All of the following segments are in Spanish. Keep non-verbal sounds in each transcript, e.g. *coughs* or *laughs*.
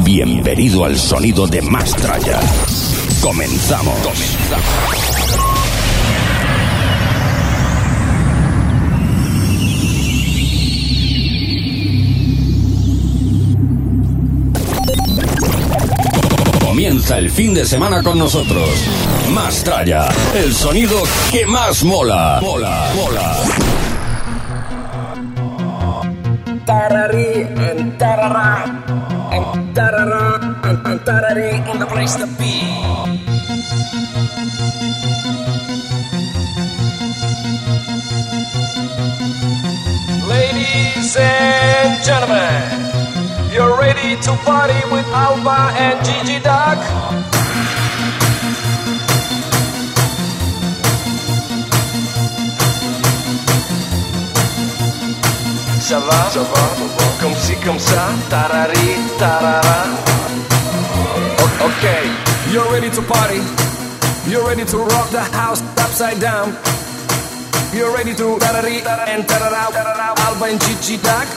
Bienvenido al sonido de Mastraya. Comenzamos. Comienza el fin de semana con nosotros. Mastraya, el sonido que más mola. Mola, mola. Tarari and tarara and tarara and, the place to be. Ladies and gentlemen, you're ready to party with Alba and Gigi Duck? Ça va, ça va, comme si, comme ça, tarari, tarara. Okay, you're ready to party. You're ready to rock the house upside down. You're ready to tarari and tarara, tarara, Alba and Gigi Duck.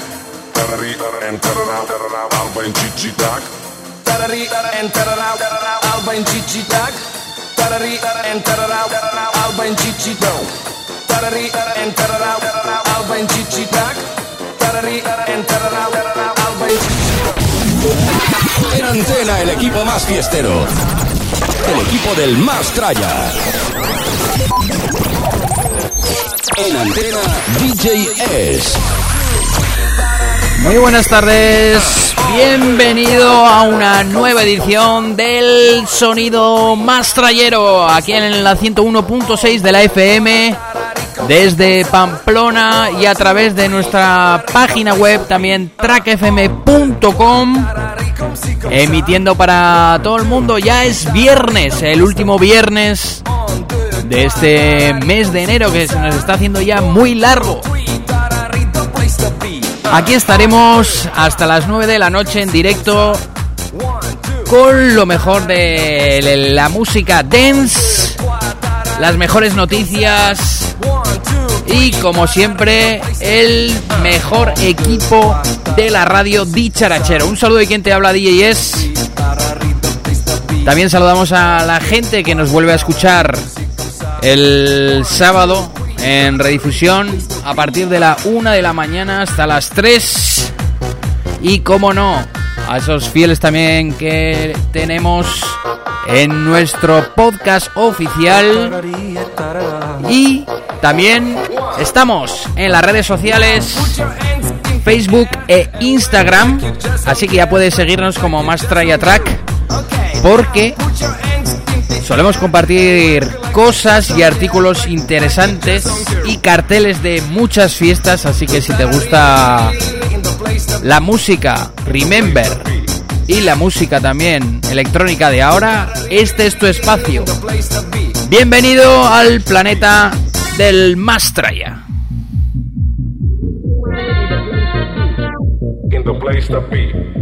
Tarari and tarara, tarara, Alba and Gigi Duck. Tarari and tarara, tarara, Alba and Gigi Duck. Tarari and tarara, tarara, Alba and Gigi Duck. Tarari and tarara, tarara, Alba and Gigi Duck. En antena, el equipo más fiestero. El equipo del más tralla. En antena, DJ S. Muy buenas tardes, bienvenido a una nueva edición del Sonido Más Trayero, aquí en la 101.6 de la FM, desde Pamplona y a través de nuestra página web también trackfm.com, emitiendo para todo el mundo, ya es viernes, el último viernes de este mes de enero que se nos está haciendo ya muy largo. Aquí estaremos hasta las 9 de la noche en directo con lo mejor de la música dance, las mejores noticias y como siempre el mejor equipo de la radio dicharachero. Un saludo de quien te habla DJ es. También saludamos a la gente que nos vuelve a escuchar el sábado en redifusión a partir de la 1 de la mañana hasta las 3. Y como no, a esos fieles también que tenemos en nuestro podcast oficial. Y también estamos en las redes sociales. Facebook e Instagram, así que ya puedes seguirnos como Más Track porque solemos compartir cosas y artículos interesantes y carteles de muchas fiestas, así que si te gusta la música, remember, y la música también electrónica de ahora, este es tu espacio. Bienvenido al planeta del Mastraya. In.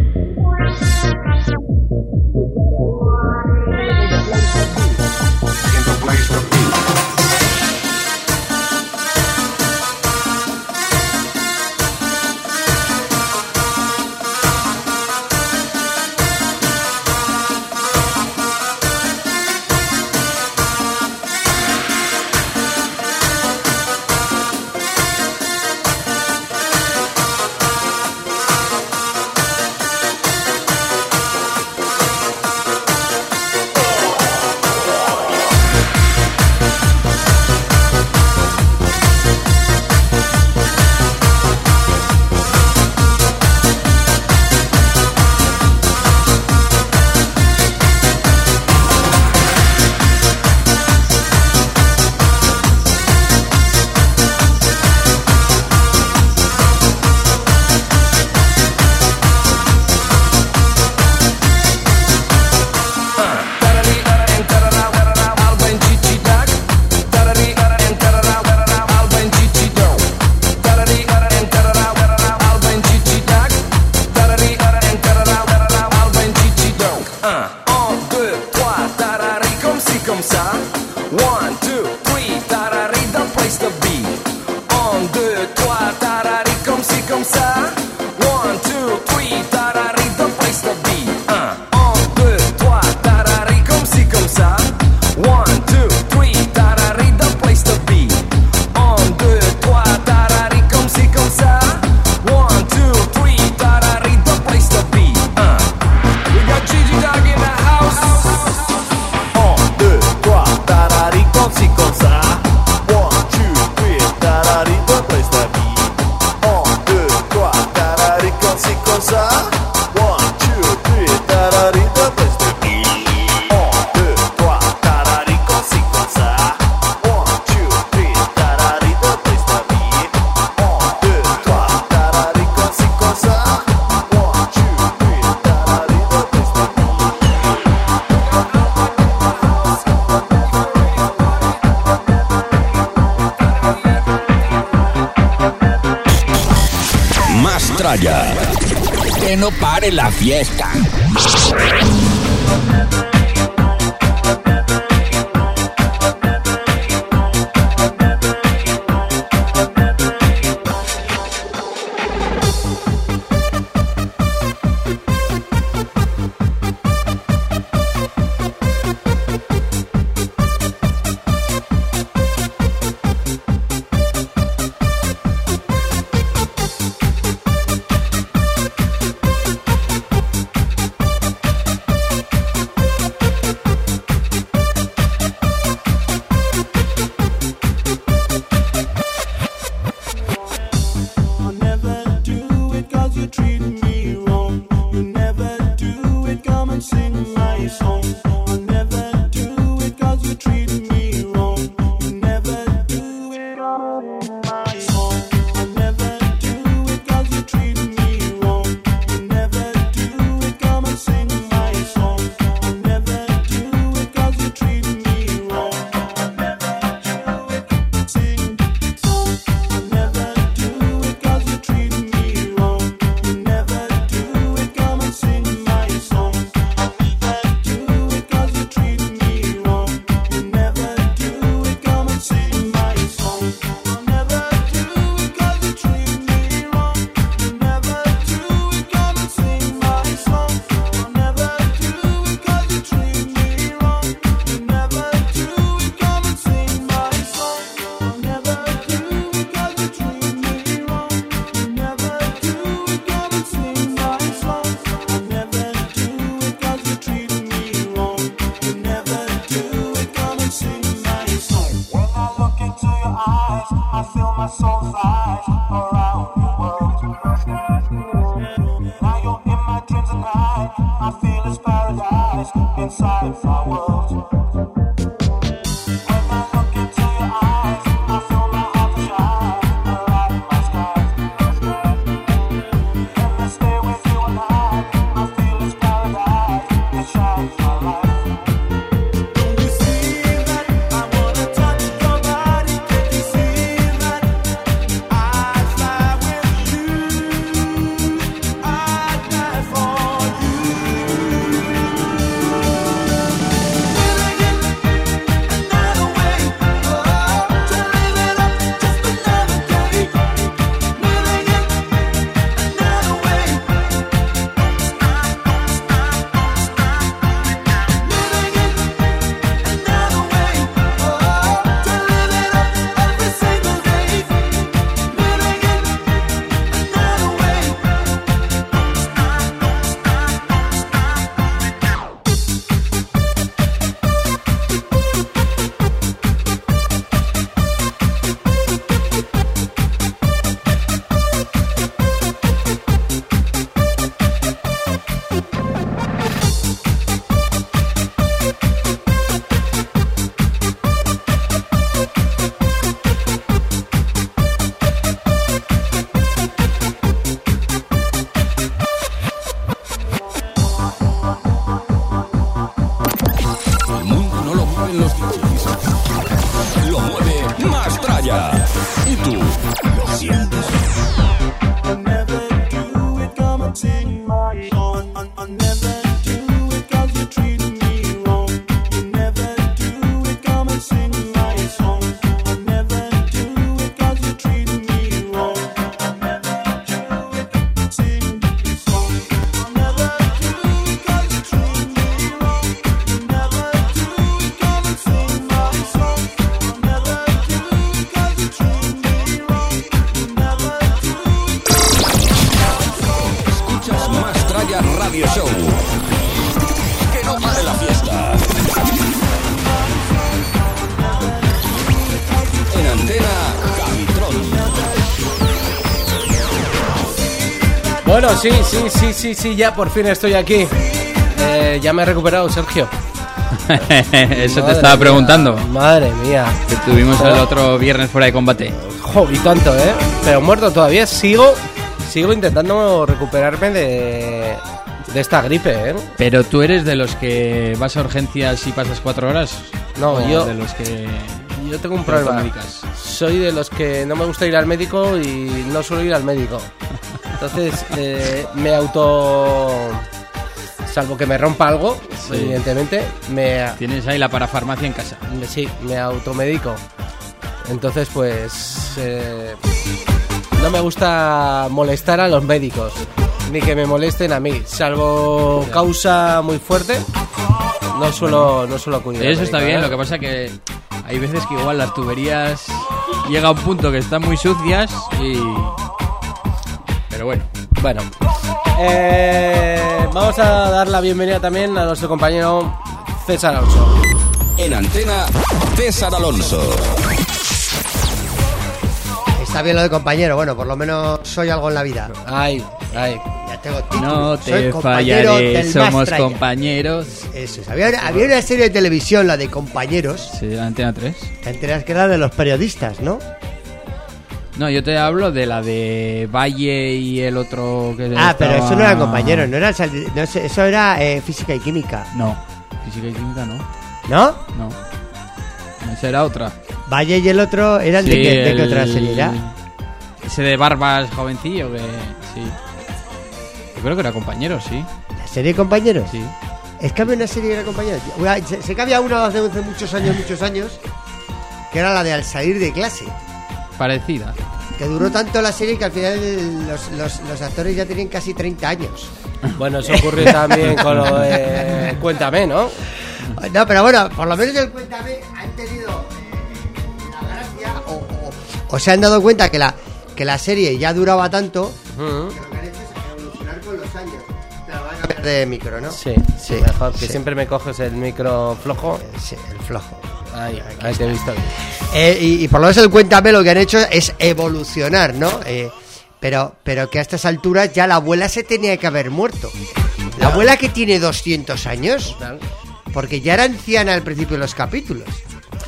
Bueno, sí, sí, sí, sí, sí, ya por fin estoy aquí. Eh, ya me he recuperado, Sergio. *laughs* Eso te Madre estaba mía, preguntando. Madre mía. Que tuvimos el otro viernes fuera de combate. Jo, y tanto, ¿eh? Pero muerto todavía. Sigo, sigo intentando recuperarme de, de esta gripe, ¿eh? Pero tú eres de los que vas a urgencias y pasas cuatro horas. No, ¿O yo- de los que. Yo tengo un te problema. Soy de los que no me gusta ir al médico y no suelo ir al médico. *laughs* Entonces, eh, me auto... Salvo que me rompa algo, Sí. evidentemente, me, Tienes ahí la parafarmacia en casa. sí, me automedico. Entonces, pues... eh, no me gusta molestar a los médicos, ni que me molesten a mí. Salvo causa muy fuerte, no suelo, no suelo acudir. Eso está bien, ¿eh? lo que pasa que hay veces que igual las tuberías llega a un punto que están muy sucias y. Pero bueno. Bueno, eh, vamos a dar la bienvenida también a nuestro compañero César Alonso. En antena, César Alonso. Está bien lo de compañero, bueno, por lo menos soy algo en la vida. Ay, ay. Ya tengo título. No soy te compañero fallaré, somos Mastraya. compañeros. Eso es. Había, había una serie de televisión, la de compañeros, Sí, Antena 3. que enteras que era de los periodistas, ¿no? No, yo te hablo de la de Valle y el otro que Ah, pero eso no eran compañeros, no eran no sé, eso era eh, física y química, No, física y química no. ¿no? No. Esa era otra. Valle y el otro eran de, Sí, qué, de qué el- otra serie era. Ese de barbas jovencillo que. Sí. Yo creo que era compañero, sí. ¿La serie de compañeros? Sí. Es que había una serie de compañeros. Una- Sé sé que había una hace, hace muchos años, muchos años, que era la de al salir de clase. Parecida. Que duró tanto la serie que al final los, los- los actores ya tienen casi 30 años. Bueno, eso ocurre también con lo de Cuéntame, ¿no? No, pero bueno, por lo menos el Cuéntame han tenido eh, la gracia o, o- o se han dado cuenta que la, que la serie ya duraba tanto que lo que han hecho es evolucionar con los años. Te lo van a cambiar de micro, ¿no? Sí, sí, mejor que sí. siempre me coges el micro flojo. Sí, el flojo. Ahí, ahí te he visto. bien. Eh, y, y por lo menos el Cuéntame lo que han hecho es evolucionar, ¿no? Eh, pero, pero que a estas alturas ya la abuela se tenía que haber muerto. La abuela que tiene 200 años, porque ya era anciana al principio de los capítulos.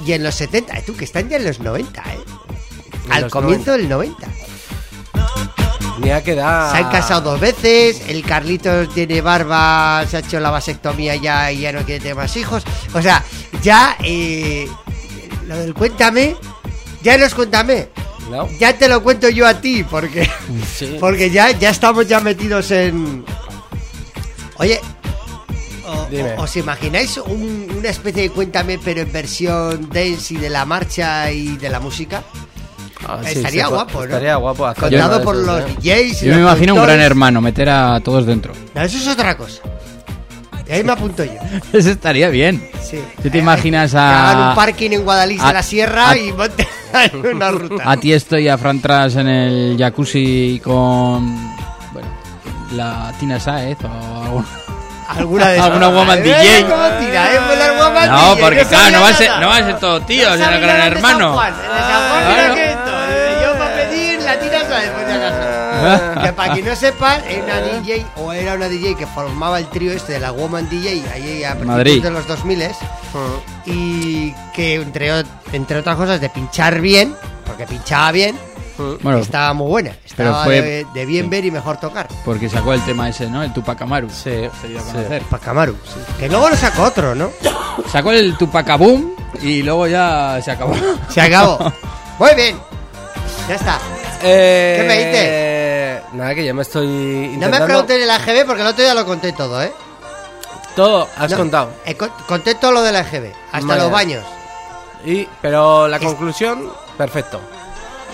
Y en los 70, eh, tú que están ya en los 90, ¿eh? En Al comienzo del 90. Se han casado dos veces, el Carlitos tiene barba, se ha hecho la vasectomía ya y ya no quiere tener más hijos. O sea, ya eh, lo del cuéntame, ya no es cuéntame, ¿No? ya te lo cuento yo a ti, porque, *laughs* Sí. porque ya, ya estamos ya metidos en... Oye, o- Dime. o- ¿os imagináis un- una especie de cuéntame pero en versión dance y de la marcha y de la música? Ah, sí, Estaría sí, guapo, ¿no? Estaría guapo. Contado por los. DJs y Yo me imagino un gran hermano, meter a todos dentro. No, eso es otra cosa. Y ahí me apunto yo. *laughs* Eso estaría bien. Sí. ¿Tú te Eh, imaginas que a- hagan un parking en Guadalix a- de la Sierra a- y monten *laughs* una ruta. A ti estoy a Fran Tras en el jacuzzi con. Bueno, la Tina Saez o algún- Alguna de *laughs* esas. alguna woman Eh, DJ. ¿Cómo tira, eh? Las woman No, DJ, porque claro, sabía no va, a ser, no va a ser todo tío, No sino sabía gran hermano. San Juan. El de San Juan, Claro. mira que *laughs* Que para quien no sepa, era una DJ o era una DJ que formaba el trío este de la Woman DJ ahí a principios Madrid. de los 2000 y que entre, entre otras cosas de pinchar bien, porque pinchaba bien, Bueno, estaba muy buena. Estaba fue- de, de bien sí. ver y mejor tocar. porque sacó el tema ese, ¿no? El Tupac Amaru. Sí, Se dio a sí. conocer. Pacamaru, que luego lo sacó otro, ¿no? Sacó el Tupac Boom y luego ya se acabó. Se acabó. *laughs* Muy bien. Ya está. Eh, ¿Qué me dices? Nada, que ya me estoy No intentando... me preguntes el AGB porque el otro día lo conté todo, ¿eh? Todo, has No, contado. eh, con- conté todo lo del AGB, hasta Vaya. los baños. Y, pero la Es- conclusión, perfecto.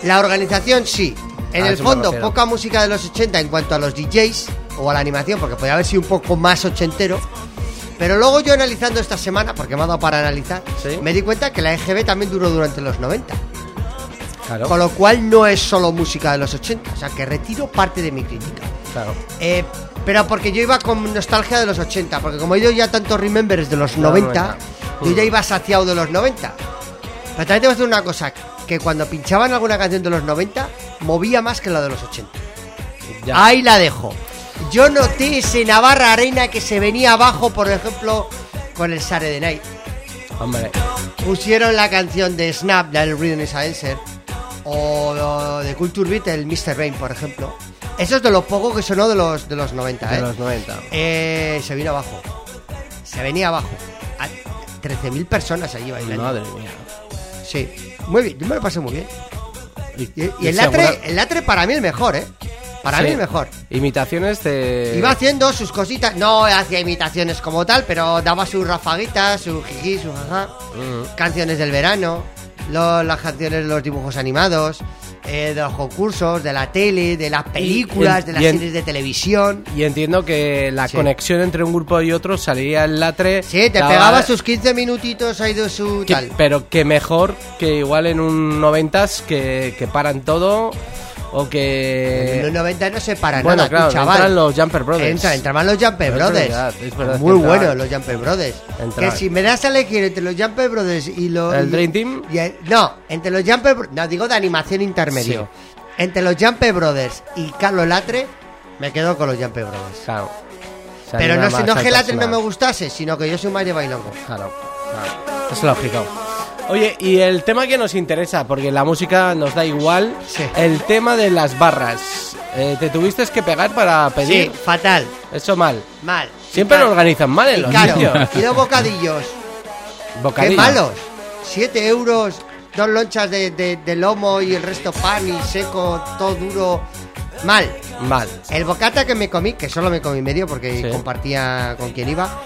La organización sí. En el fondo, poca música de los 80 en cuanto a los DJs o a la animación, porque podría haber sido un poco más ochentero. Pero luego yo analizando esta semana, porque me ha dado para analizar, Sí. me di cuenta que la EGB también duró durante los 90. Claro, Con lo cual no es solo música de los 80. O sea, que retiro parte de mi crítica. claro. Eh, pero porque yo iba con nostalgia de los 80, porque como he ido ya tantos remembers de los Claro, 90, venga. yo ya iba saciado de los 90. Pero también te voy a decir una cosa, que cuando pinchaban alguna canción de los 90, movía más que la de los 80. Ya. Ahí la dejo. Yo noté ese Navarra Arena que se venía abajo, por ejemplo, con el Saturday Night. Hombre, Pusieron la canción de Snap, la del Rhythm is a Answer, o, de Culture Beat, el Mr. Rain, por ejemplo. Eso es de lo poco que sonó de los, de los 90, de ¿eh? los 90. Eh, se vino abajo. Se venía abajo. A 13.000 personas allí bailando. Madre mía. Sí. Muy bien, yo me lo pasé muy bien. Y, Y, y y el, segura- latre, el latre para mí el mejor, ¿eh? Para Sí. mí el mejor. Imitaciones de. Iba haciendo sus cositas, no hacía imitaciones como tal, pero daba sus rafaguitas, su jiji, su jaja, canciones del verano, lo- las canciones de los dibujos animados, eh, de los concursos, de la tele, de las películas, en- de las en- series de televisión. Y entiendo que la Sí. conexión entre un grupo y otro salía el latre. Sí, te daba- pegaba sus 15 minutitos ahí de su que- tal. pero que mejor que igual en un noventas que, que paran todo o En que. los 90 no se para bueno, nada, claro, tú, chaval. entran los Jumper Brothers. Entra, entraban los Jumper Brothers. verdad, es verdad Muy buenos los Jumper Brothers. Entraban. Que si me das a elegir entre los Jumper Brothers y los. ¿El Dream Team? y el- no, entre los Jumper No, digo de animación intermedio. Entre los Jumper Brothers y Carlos Latre, me quedo con los Jumper Brothers. Claro. Se Pero no, no que Latre no me gustase, sino que yo soy más de bailongo. Claro, claro. Es lógico. Oye, y el tema que nos interesa, porque la música nos da igual, Sí. el tema de las barras. Eh, ¿Te tuviste que pegar para Sí, pedir? fatal, Eso mal. mal. Siempre lo organizan mal en Y los caro. sitios. Y los bocadillos. *laughs* ¡Qué Bocadillo. malos! 7 euros, dos lonchas de, de- de lomo y el resto pan y seco, todo duro. Mal. Mal. El bocata que me comí, que solo me comí medio porque Sí. compartía con quien iba,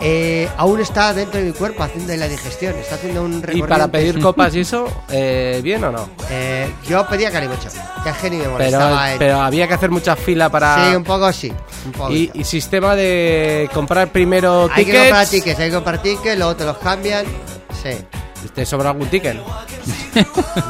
eh, aún está dentro de mi cuerpo haciendo la digestión. Está haciendo un ¿Y recorrido. para pedir copas y *laughs* eso, eh, bien o no? Eh, yo pedía calimocho. Que que ni me Pero, molestaba. el- pero había que hacer mucha fila para... Sí, un poco sí. Un poco. y, y sistema de comprar primero hay que tickets. comprar tickets, hay que comprar tickets, luego te los cambian. Sí. ¿Te sobra algún ticket? *laughs*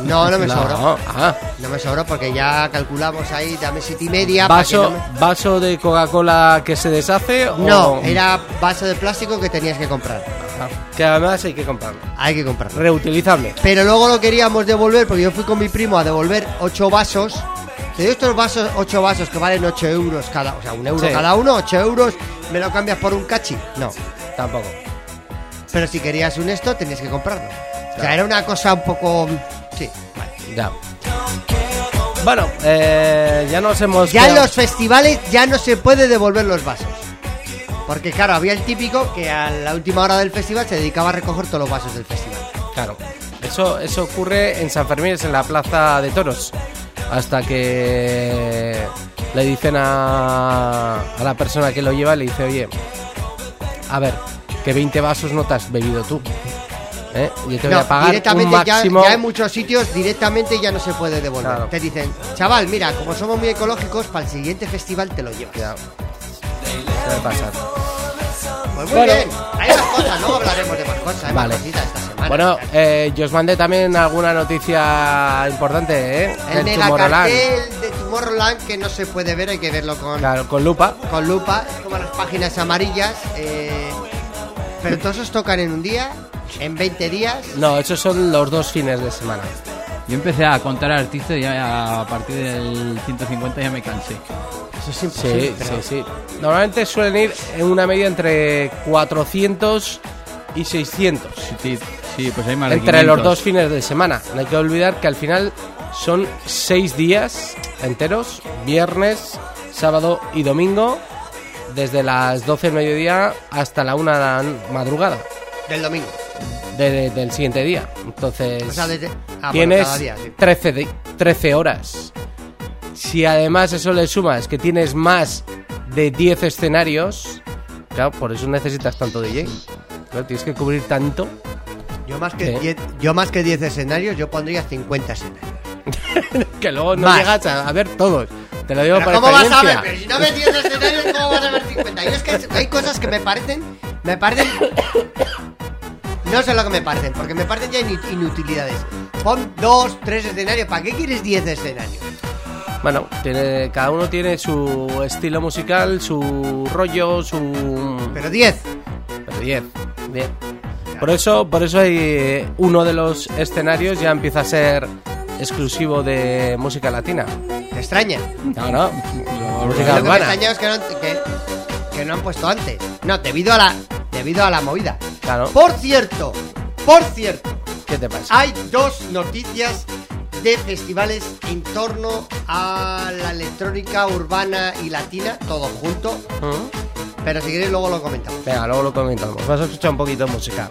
No, no me sobró. Ah, No me sobró porque ya calculamos ahí, dame siete y media. para que vaso, no me- vaso de Coca-Cola que se deshace No, o era vaso de plástico que tenías que comprar. Ah, que además hay que comprarlo. Hay que comprarlo. Reutilizable. Pero luego lo queríamos devolver porque yo fui con mi primo a devolver ocho vasos. Te doy estos vasos, ocho vasos que valen 8 euros cada, o sea, un euro Sí. cada uno, 8 euros. ¿Me lo cambias por un cachi? No. Tampoco. Pero si querías un esto, tenías que comprarlo. O sea, era una cosa un poco. Sí, vale. Ya. Bueno, eh, ya nos hemos. Ya en quedado- los festivales ya no se puede devolver los vasos. Porque claro, había el típico que a la última hora del festival se dedicaba a recoger todos los vasos del festival. Claro. Eso, eso ocurre en San Fermín, es en la plaza de toros. Hasta que le dicen a, a la persona que lo lleva, le dice, oye, a ver, que 20 vasos no te has bebido tú. ¿eh? Yo te voy No, a pagar un directamente ya, máximo. ya en muchos sitios directamente ya no se puede devolver. Claro. Te dicen, chaval, mira, como somos muy ecológicos, para el siguiente festival te lo llevas. Ya. Suele pasar. Pues muy Bueno. bien, hay más cosas, luego hablaremos de más cosas, hay Vale. más cositas esta semana. Bueno, eh, yo os mandé también alguna noticia importante, ¿eh? el Del mega Tomorrowland. cartel de Tomorrowland que no se puede ver, hay que verlo con, Claro, con lupa. con lupa, es como las páginas amarillas. eh, pero todos os tocan en un día, en 20 días. No, esos son los dos fines de semana. Yo empecé a contar artistas y ya a partir del 150 ya me cansé. Eso es Sí, imposible. sí, pero- sí. Normalmente suelen ir en una media entre 400 y 600. Sí, sí, pues hay más Entre los 500. dos fines de semana. No hay que olvidar que al final son seis días enteros, viernes, sábado y domingo, desde las 12 del mediodía hasta la 1 de la madrugada Del domingo. de- de- del siguiente día. Entonces, O sea, desde- ah, bueno, tienes cada día, sí. 13, de- 13 horas. Si además eso le sumas que tienes más de 10 escenarios, claro, por eso necesitas tanto DJ. Claro, tienes que cubrir tanto. Yo más que Sí. 10 yo más que 10 escenarios, yo pondría 50 escenarios. *laughs* Que luego no Más. llegas a, a ver todos. Te lo digo por ¿Cómo vas a ver? Pero si no ves 10 escenarios, ¿cómo vas a ver 50? Yo es que hay cosas que me parecen. Me parecen. *coughs* No sé lo que me parecen, porque me parecen ya inu- inutilidades. Pon dos, tres escenarios. ¿Para qué quieres 10 escenarios? Bueno, tiene, cada uno tiene su estilo musical, su rollo, su... Pero 10. Pero 10, 10. Por eso, por eso hay eh, uno de los escenarios ya empieza a ser exclusivo de música latina. ¿Te extraña? No, no. Lo Música que me urbana. extraña es que no, que, que no han puesto antes. No, debido a la, debido a la movida. Claro. Por cierto, por cierto, ¿Qué te pasa? hay dos noticias de festivales en torno a la electrónica urbana y latina, todo junto. ¿Mm? Pero si queréis luego lo comentamos. Venga, luego lo comentamos. Vas a escuchar un poquito de música.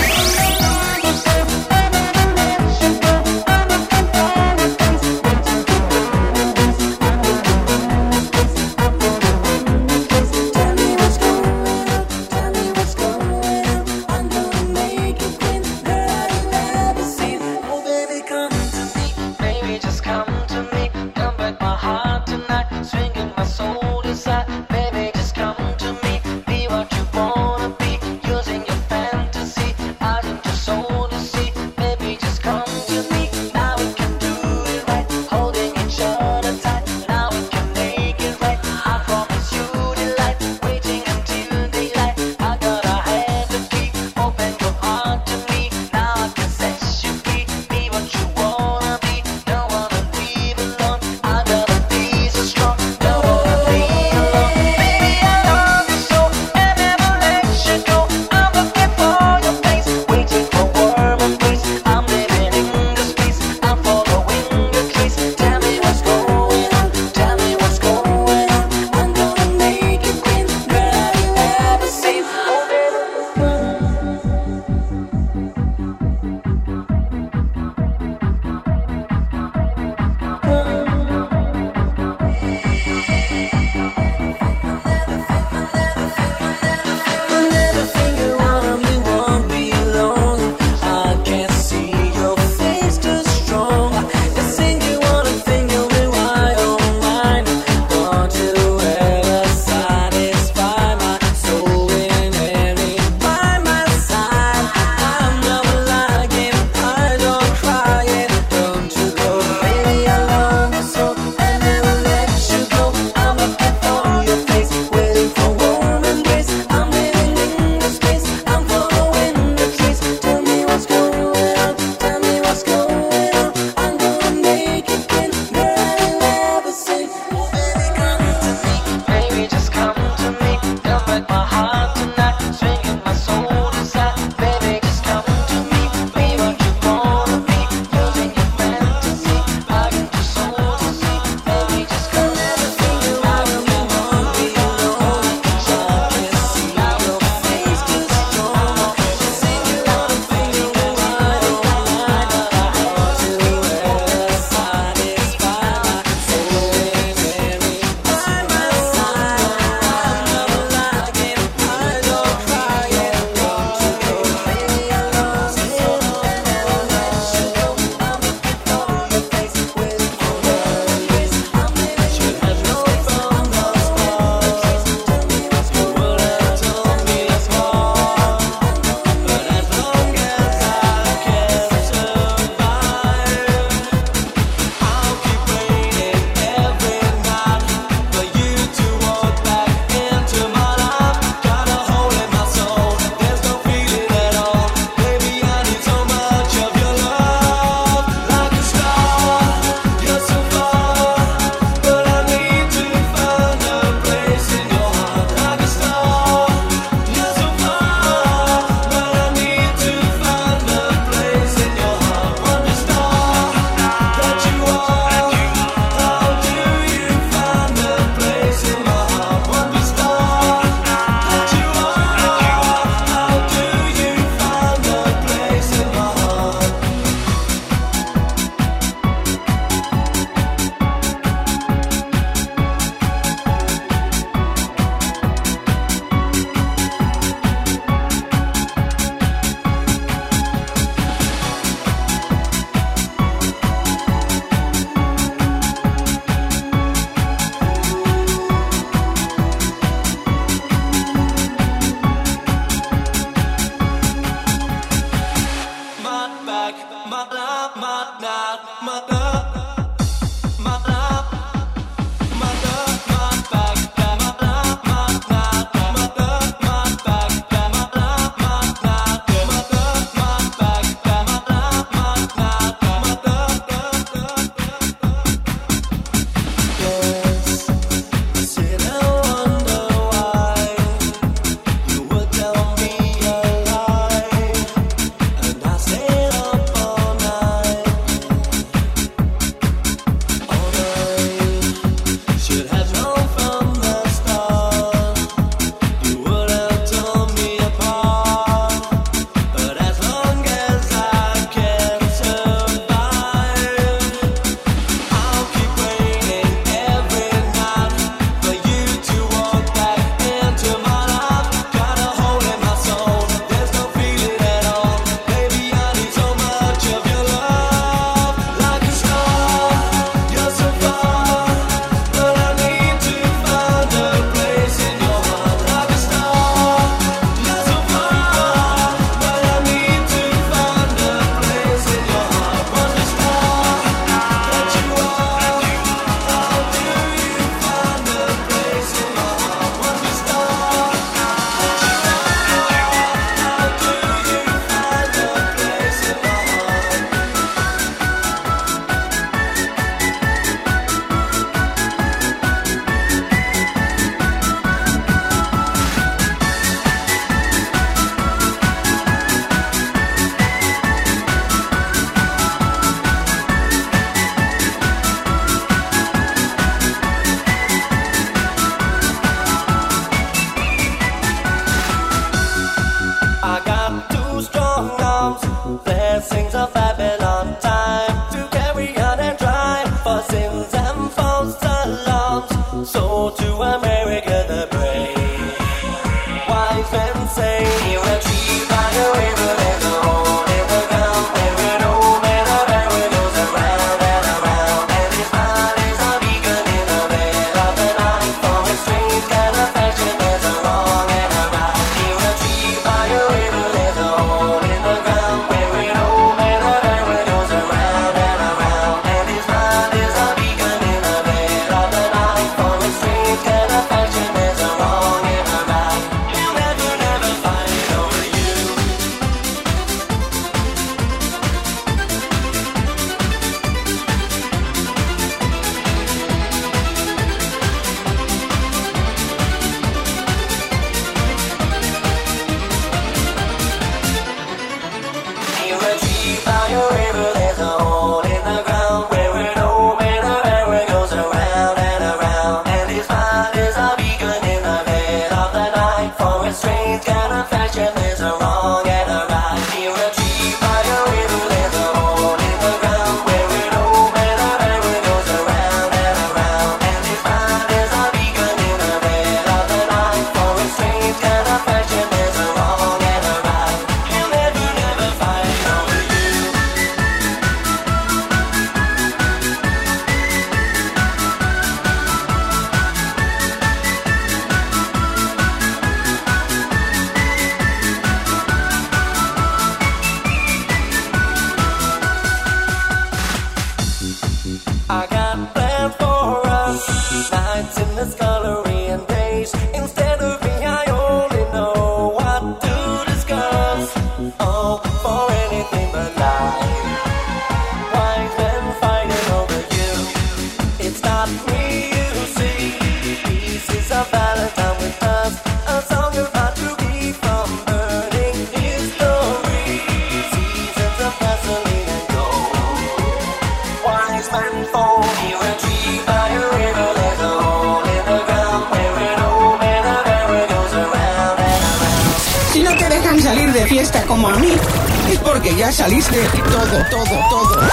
ya saliste todo, todo, todo.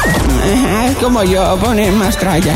Como yo, poner más tralla.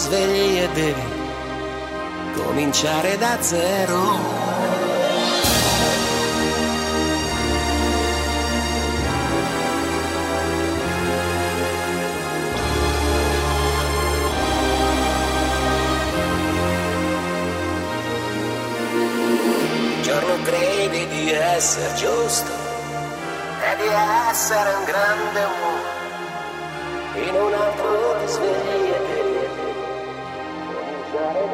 svegli e devi cominciare da zero. credi di essere giusto e di essere un grande uomo, in un altro ti svegli. Hey,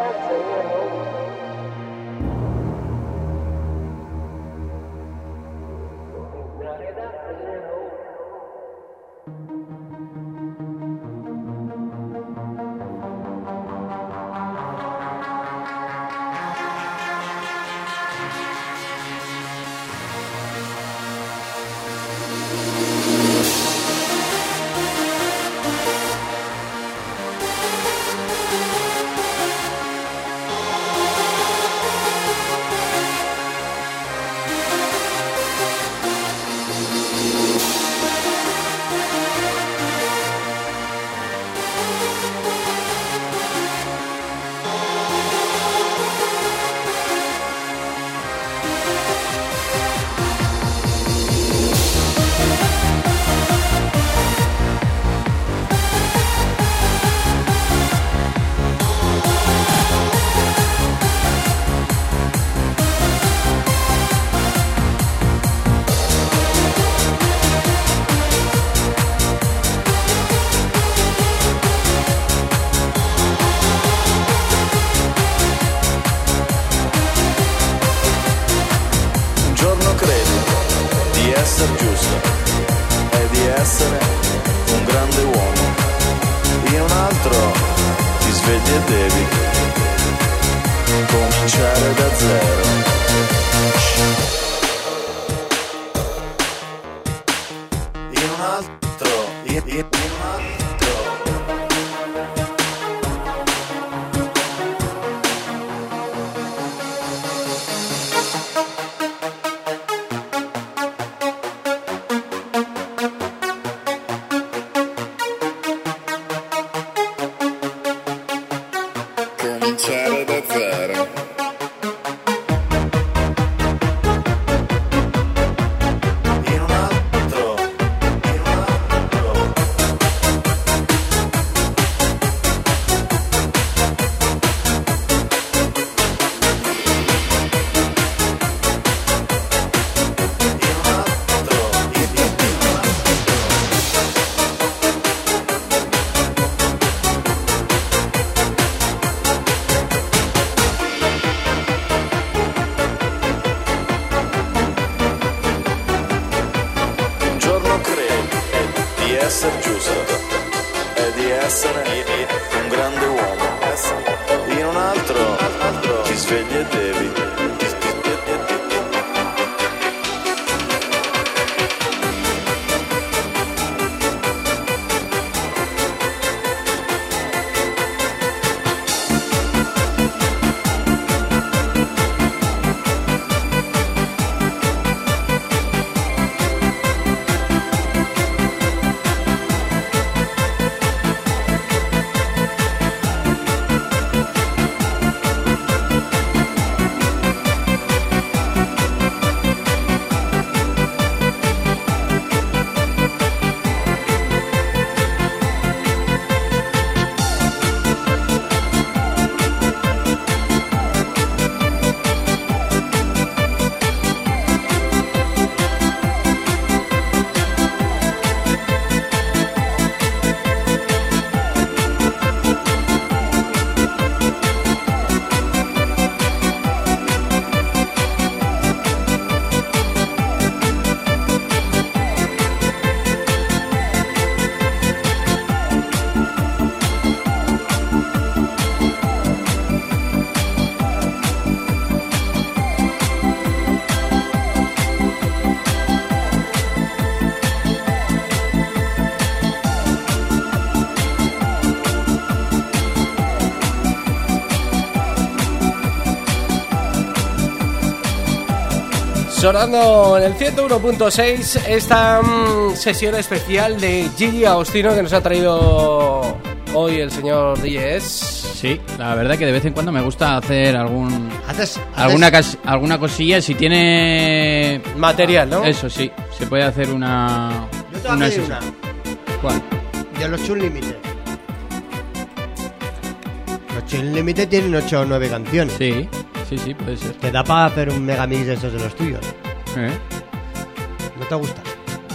Sonando en el 101.6 esta mm, sesión especial de Gigi Agostino que nos ha traído hoy el señor DJs. Sí, la verdad que de vez en cuando me gusta hacer algún Haces, alguna haces- cas- alguna cosilla si tiene Material, ¿no? Eso sí, se puede hacer una Yo te voy a pedir sesión. una. ¿Cuál? De los Chun Limited. Los Chun Limited tienen 8 o 9 canciones. Sí, sí, sí, puede ser. Te da para hacer un megamix de esos de los tuyos. ¿Eh? ¿No te gusta?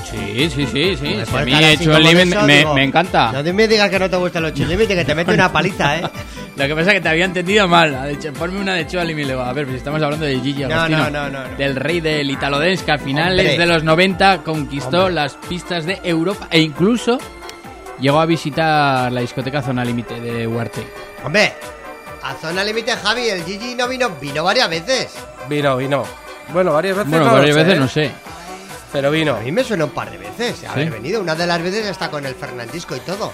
Sí, sí, sí, sí. Si a mí como Limit eso, me, digo, me encanta. No te me digas que no te gustan los Limited, que te mete una *laughs* paliza, ¿eh? Lo que pasa es que te había entendido mal. Dicho, ponme una de Chua Limit. A ver, pues estamos hablando de Gigi No, Agostino. no, no, no, no. Del rey del Italo Dance que a finales Hombre. de los 90 conquistó Hombre. las pistas de Europa e incluso llegó a visitar la discoteca Zona Límite de Huarte. Hombre, a Zona Límite, Javi, el Gigi no vino, vino varias veces. Vino, vino. Bueno, varias veces. Bueno, no varias sé, veces ¿eh? no sé. Pero vino. A mí me suena un par de veces haber ¿Sí? venido. Una de las veces está con el Fernandisco y todo.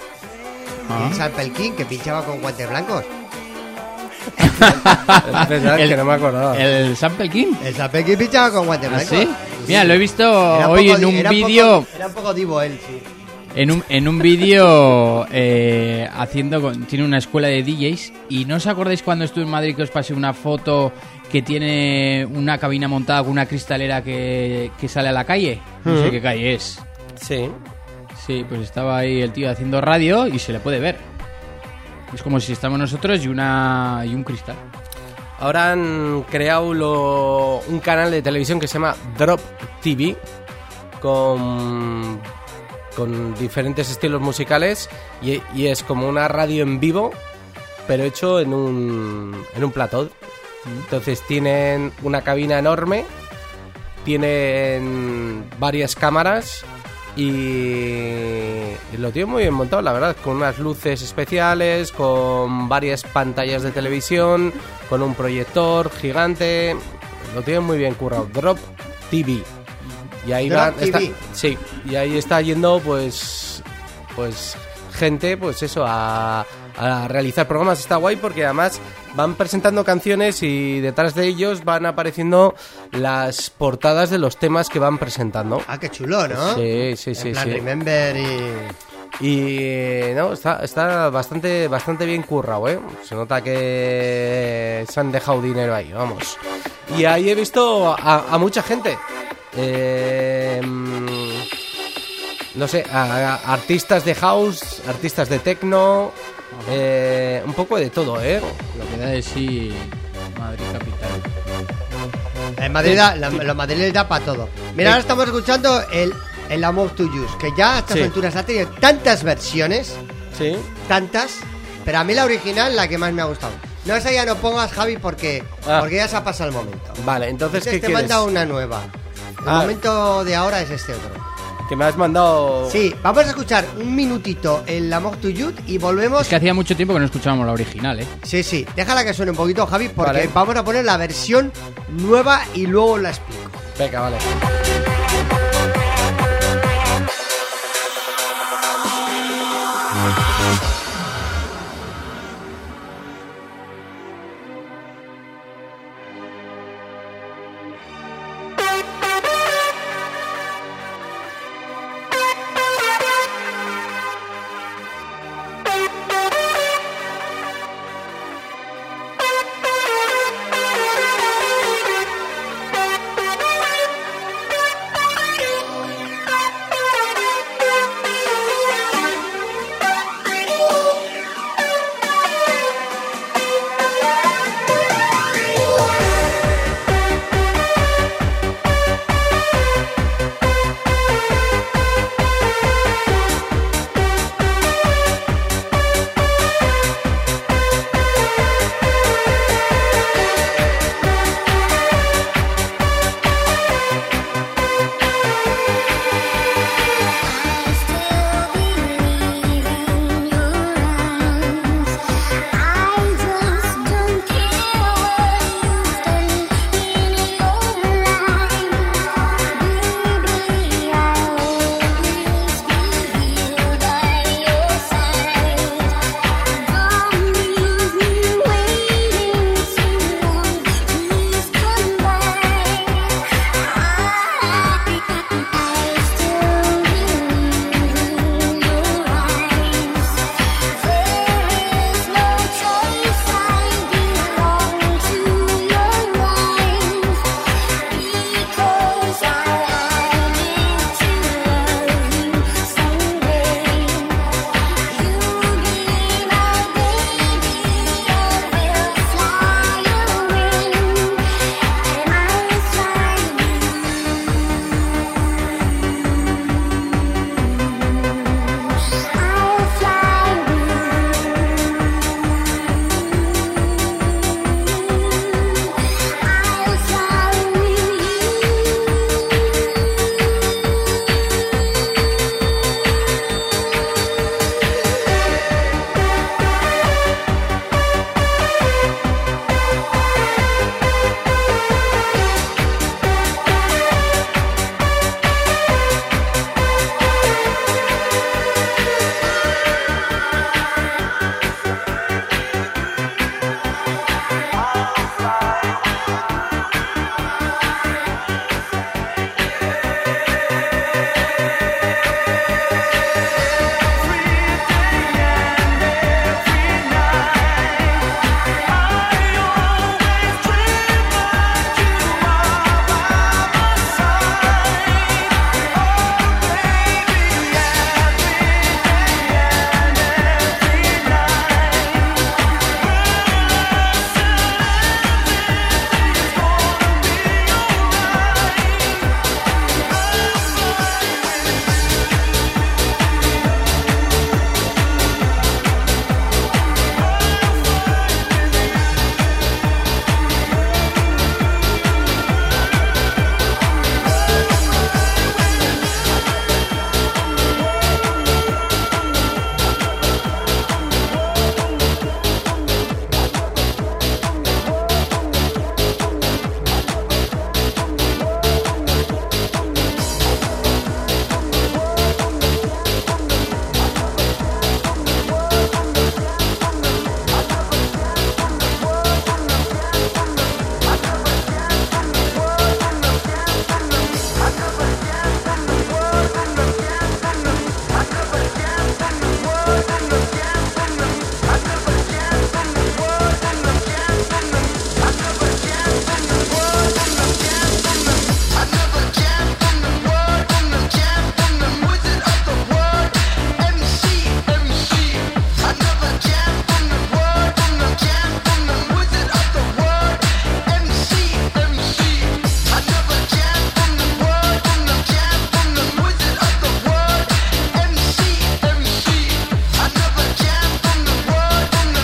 Ah. Y Sample King, que pinchaba con guantes blancos. El- que no me acordaba. ¿El Sample King? El Sample King pinchaba con guantes ¿Ah, blancos. sí? Mira, lo he visto Era hoy poco en un vídeo. Era un poco divo él, sí. En un, en un vídeo eh, haciendo con- tiene una escuela de DJs y no os acordáis cuando estuve en Madrid que os pasé una foto que tiene una cabina montada con una cristalera que, que sale a la calle. No sé qué calle es. Sí. sí pues estaba ahí el tío haciendo radio y se le puede ver. Es como si estamos nosotros y una y un cristal. Ahora han creado lo- un canal de televisión que se llama Drop TV con, con diferentes estilos musicales y, es como una radio en vivo pero hecho en un, en un plató. Entonces tienen una cabina enorme, tienen varias cámaras y, y lo tienen muy bien montado, la verdad, con unas luces especiales, con varias pantallas de televisión, con un proyector gigante. Lo tienen muy bien currado. Drop TV. Y ahí van- está- sí, y ahí está yendo pues pues gente, pues eso, a, a realizar programas. Está guay porque además van presentando canciones y detrás de ellos van apareciendo las portadas de los temas que van presentando. Ah, qué chulo, ¿no? Sí, sí, En sí, plan, sí. Remember y... Y no, está, está bastante, bastante bien currado, ¿eh? Se nota que se han dejado dinero ahí, vamos. Y ahí he visto a, a mucha gente. Eh, no sé, a, a artistas de house, artistas de techno, eh, un poco de todo, ¿eh? lo que da de sí Madrid capital En Madrid, da- la, madrileños da para todo. Mira, ahora estamos escuchando el, el Amor to Use, que ya a estas Sí. alturas ha tenido tantas versiones, Sí. tantas, pero a mí la original la que más me ha gustado. No, esa ya no pongas, Javi, porque, Ah. porque ya se ha pasado el momento. Vale, entonces, Entonces ¿qué te quieres? manda una nueva. El Ah. momento de ahora es este otro. Que me has mandado... Sí, vamos a escuchar un minutito el Amor to You y volvemos. es que hacía mucho tiempo que no escuchábamos la original eh Sí, sí, déjala que suene un poquito, Javi, porque Vale. vamos a poner la versión nueva y luego la explico. Venga, vale.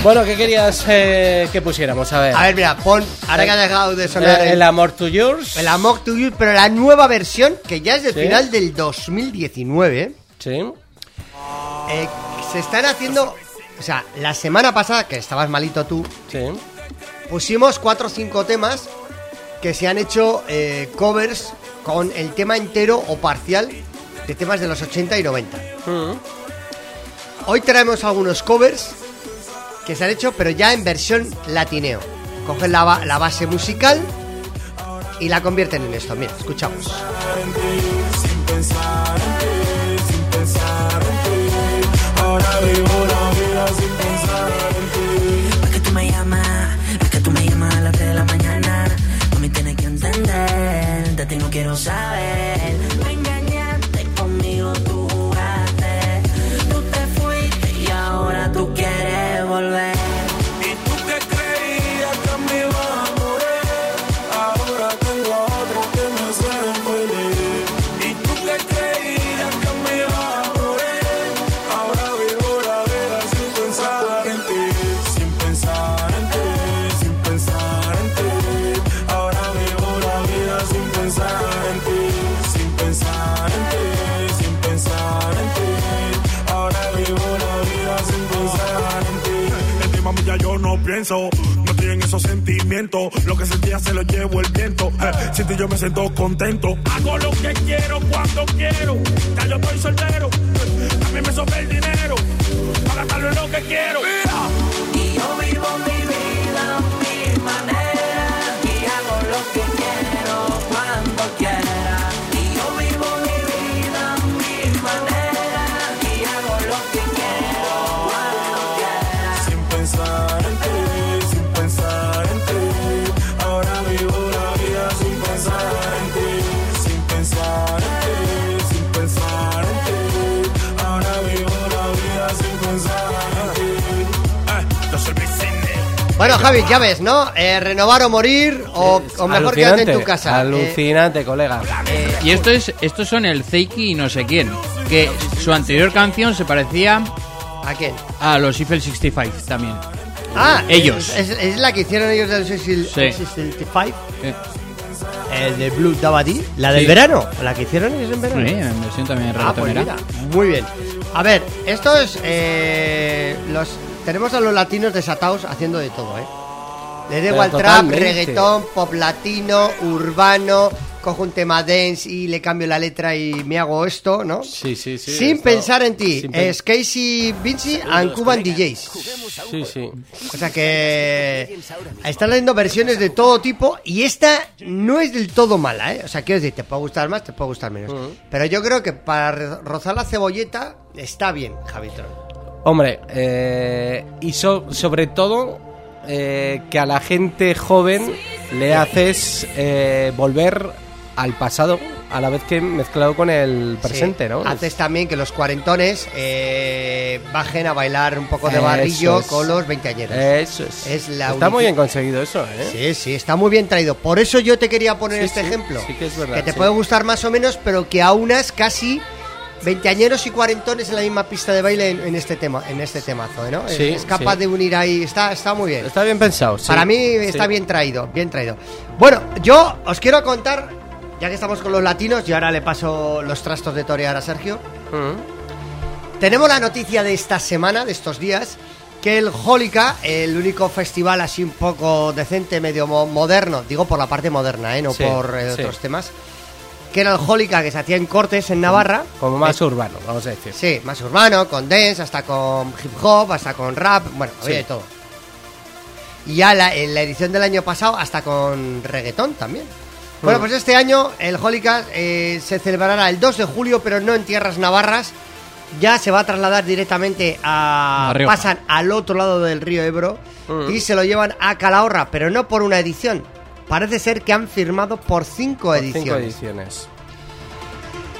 Bueno, ¿qué querías eh, que pusiéramos? A ver. A ver, mira, pon. Ahora que ha dejado de sonar Eh, el, el amor to yours. el Amok to You, pero la nueva versión, que ya es del Sí. final del 2019. Sí. eh, se están haciendo. O sea, la semana pasada, que estabas malito tú, Sí. pusimos cuatro o cinco temas que se han hecho eh, covers con el tema entero o parcial de temas de los 80 y 90. Mm. Hoy traemos algunos covers que se han hecho, pero ya en versión latineo. Cogen la, la base musical y la convierten en esto. Mira, escuchamos. Sin pensar en ti, sin pensar en ti. Ahora vivo la vida sin pensar en ti. Es que tú me llamas, es que tú me llamas a las 3 de la mañana. No me tienes que entender, de ti no quiero saber. Lo que sentía se lo llevo el viento. Eh, sin ti yo me siento contento. Hago lo que quiero cuando quiero. Ya yo estoy soltero. A mí me sobra el dinero. Para gastarlo en lo que quiero. Bueno, Javi, ya ves, ¿no? Eh, renovar o morir, o, o mejor quédate en tu Alucinante, casa. Eh, Alucinante, colega. Y esto es, estos son el Zeiki y no sé quién. Que su anterior canción se parecía ¿A quién? a los Eiffel 65 también. Ah, Ellos. Es, es- es la que hicieron ellos del 65. Sí. 65. Eh, El de Blue Dabadi. La del Sí. verano. La que hicieron ellos en verano. sí, en versión también Ah, pues mira, muy bien. A ver, esto es. eh, los, tenemos a los latinos desatados haciendo de todo, ¿eh? Les da igual trap, reggaetón, pop latino, urbano. Cojo un tema dance y le cambio la letra y me hago esto, ¿no? Sí, sí, sí. Sin esto- pensar en ti. Es Casey Vinci and Cuban DJs. Sí, sí. O sea que están leyendo versiones de todo tipo y esta no es del todo mala, ¿eh? O sea, quiero decir, te puede gustar más, te puede gustar menos. Pero yo creo que para rozar la cebolleta está bien, Javitron. Hombre, eh, y so- sobre todo eh, que a la gente joven le haces eh, volver al pasado a la vez que mezclado con el presente, Sí. ¿no? Haces también que los cuarentones eh, bajen a bailar un poco de barrillo es. con los veinteañeros. Eso es. Es la Está muy bien conseguido eso, ¿eh? Sí, sí, está muy bien traído. Por eso yo te quería poner Sí, este sí, ejemplo. sí que es verdad, que te puede gustar más o menos, pero que aunas casi veinteañeros y cuarentones en la misma pista de baile en, en este tema, en este temazo, ¿no? Es- Sí, es, capaz sí. de unir ahí, está, está muy bien. Está bien pensado. sí. Para mí está bien traído, bien traído. Bueno, yo os quiero contar, ya que estamos con los latinos, y ahora le paso los trastos de torear a Sergio. Mm. Tenemos la noticia de esta semana, de estos días, que el Holica, el único festival así un poco decente, medio mo- moderno, digo por la parte moderna, ¿eh? no por eh, otros temas, que era el Holica que se hacía en Cortes, en Navarra. Como más urbano, vamos a decir. Sí, más urbano, con dance, hasta con hip hop, hasta con rap, bueno, había Sí. de todo. Y ya la, en la edición del año pasado, hasta con reggaetón también. Bueno, Mm. pues este año el Holica eh, se celebrará el 2 de julio, pero no en tierras navarras. Ya se va a trasladar directamente a. Pasan al otro lado del río Ebro Mm. y se lo llevan a Calahorra, pero no por una edición. Parece ser que han firmado por cinco Por ediciones. Cinco ediciones.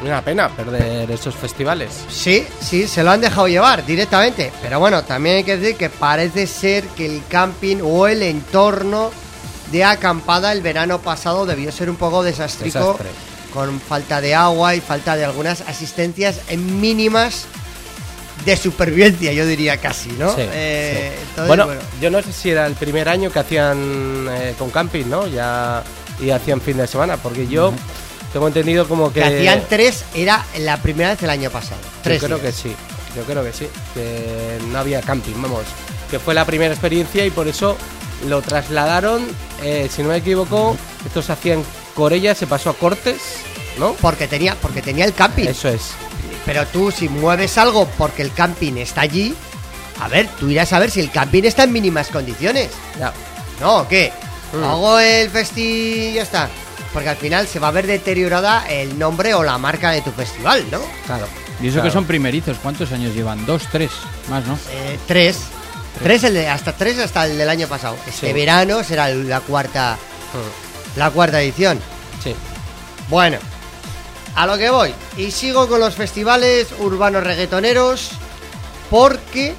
Una pena perder esos festivales. Sí, sí, se lo han dejado llevar directamente. Pero bueno, también hay que decir que parece ser que el camping o el entorno de acampada el verano pasado debió ser un poco desastrico. Desastre. Con falta de agua y falta de algunas asistencias mínimas de supervivencia, yo diría casi, ¿no? Sí, Eh, sí. entonces, bueno, bueno. yo no sé si era el primer año que hacían eh, con camping, ¿no? Ya y hacían fin de semana, porque yo tengo entendido como que, que hacían tres era la primera vez el año pasado. Tres Yo creo días. que sí, yo creo que sí, que no había camping, vamos, que fue la primera experiencia y por eso lo trasladaron, eh, si no me equivoco, estos hacían Corella, se pasó a Cortes, ¿no? Porque tenía, porque tenía el camping. Eso es. Pero tú, si mueves algo porque el camping está allí, a ver, tú irás a ver si el camping está en mínimas condiciones. Ya. ¿No? ¿o qué? Mm. Hago el festi y ya está. Porque al final se va a ver deteriorada el nombre o la marca de tu festival, ¿no? Claro. Y eso Claro. que son primerizos, ¿cuántos años llevan? Dos, tres, más, ¿no? Eh, tres. Tres, el de- hasta tres hasta el del año pasado. Este Sí. verano será la cuarta, la cuarta edición. Sí. Bueno, a lo que voy. Y sigo con los festivales urbanos reggaetoneros. Porque,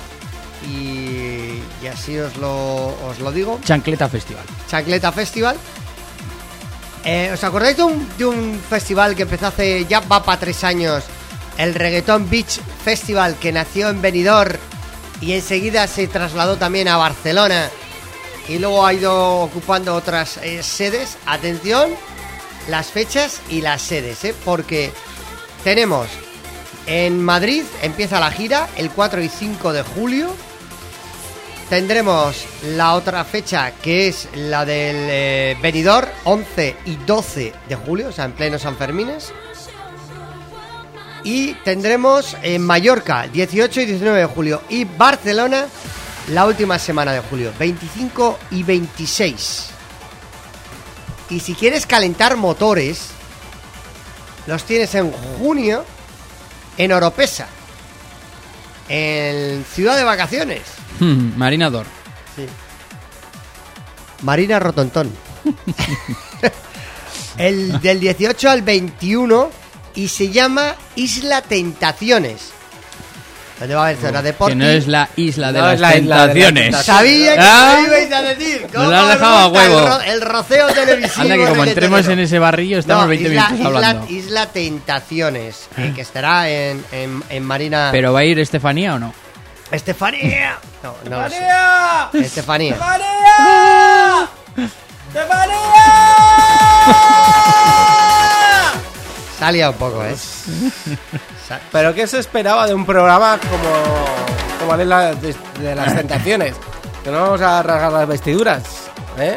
y, y así os lo, os lo digo, Chancleta Festival. Chancleta Festival. Eh, ¿Os acordáis de un, de un festival que empezó hace ya va para tres años? El Reggaeton Beach Festival que nació en Benidorm y enseguida se trasladó también a Barcelona y luego ha ido ocupando otras eh, sedes. Atención, las fechas y las sedes, ¿eh? porque tenemos en Madrid, empieza la gira el 4 y 5 de julio. Tendremos la otra fecha que es la del eh, Benidorm, 11 y 12 de julio, o sea, en pleno San Fermines. Y tendremos en Mallorca, 18 y 19 de julio. Y Barcelona, la última semana de julio, 25 y 26. Y si quieres calentar motores, los tienes en junio en Oropesa, en Ciudad de Vacaciones. Marinador. Marina Rotontón. *laughs* El del 18 al 21 y se llama Isla Tentaciones. ¿Dónde va a haber zona deporte? Que no es la isla de No las la isla de tentaciones. tentaciones. Sabía que Ah, me ibais a decir. nos ¿Cómo lo has os dejado a huevo. El, ro- el roceo televisivo. Anda, que como entremos en ese barrillo estamos No, 20 isla, minutos isla- hablando. Isla Tentaciones, eh, que estará en, en, en Marina. ¿Pero va a ir Estefanía o no? Estefanía. *laughs* No, no lo sé. ¡Estefanía! Estefanía. ¡Estefanía! Salía un poco, ¿eh? *laughs* ¿Pero qué se esperaba de un programa como, como de, la- de- de las *laughs* tentaciones? Que no vamos a rasgar las vestiduras, ¿eh?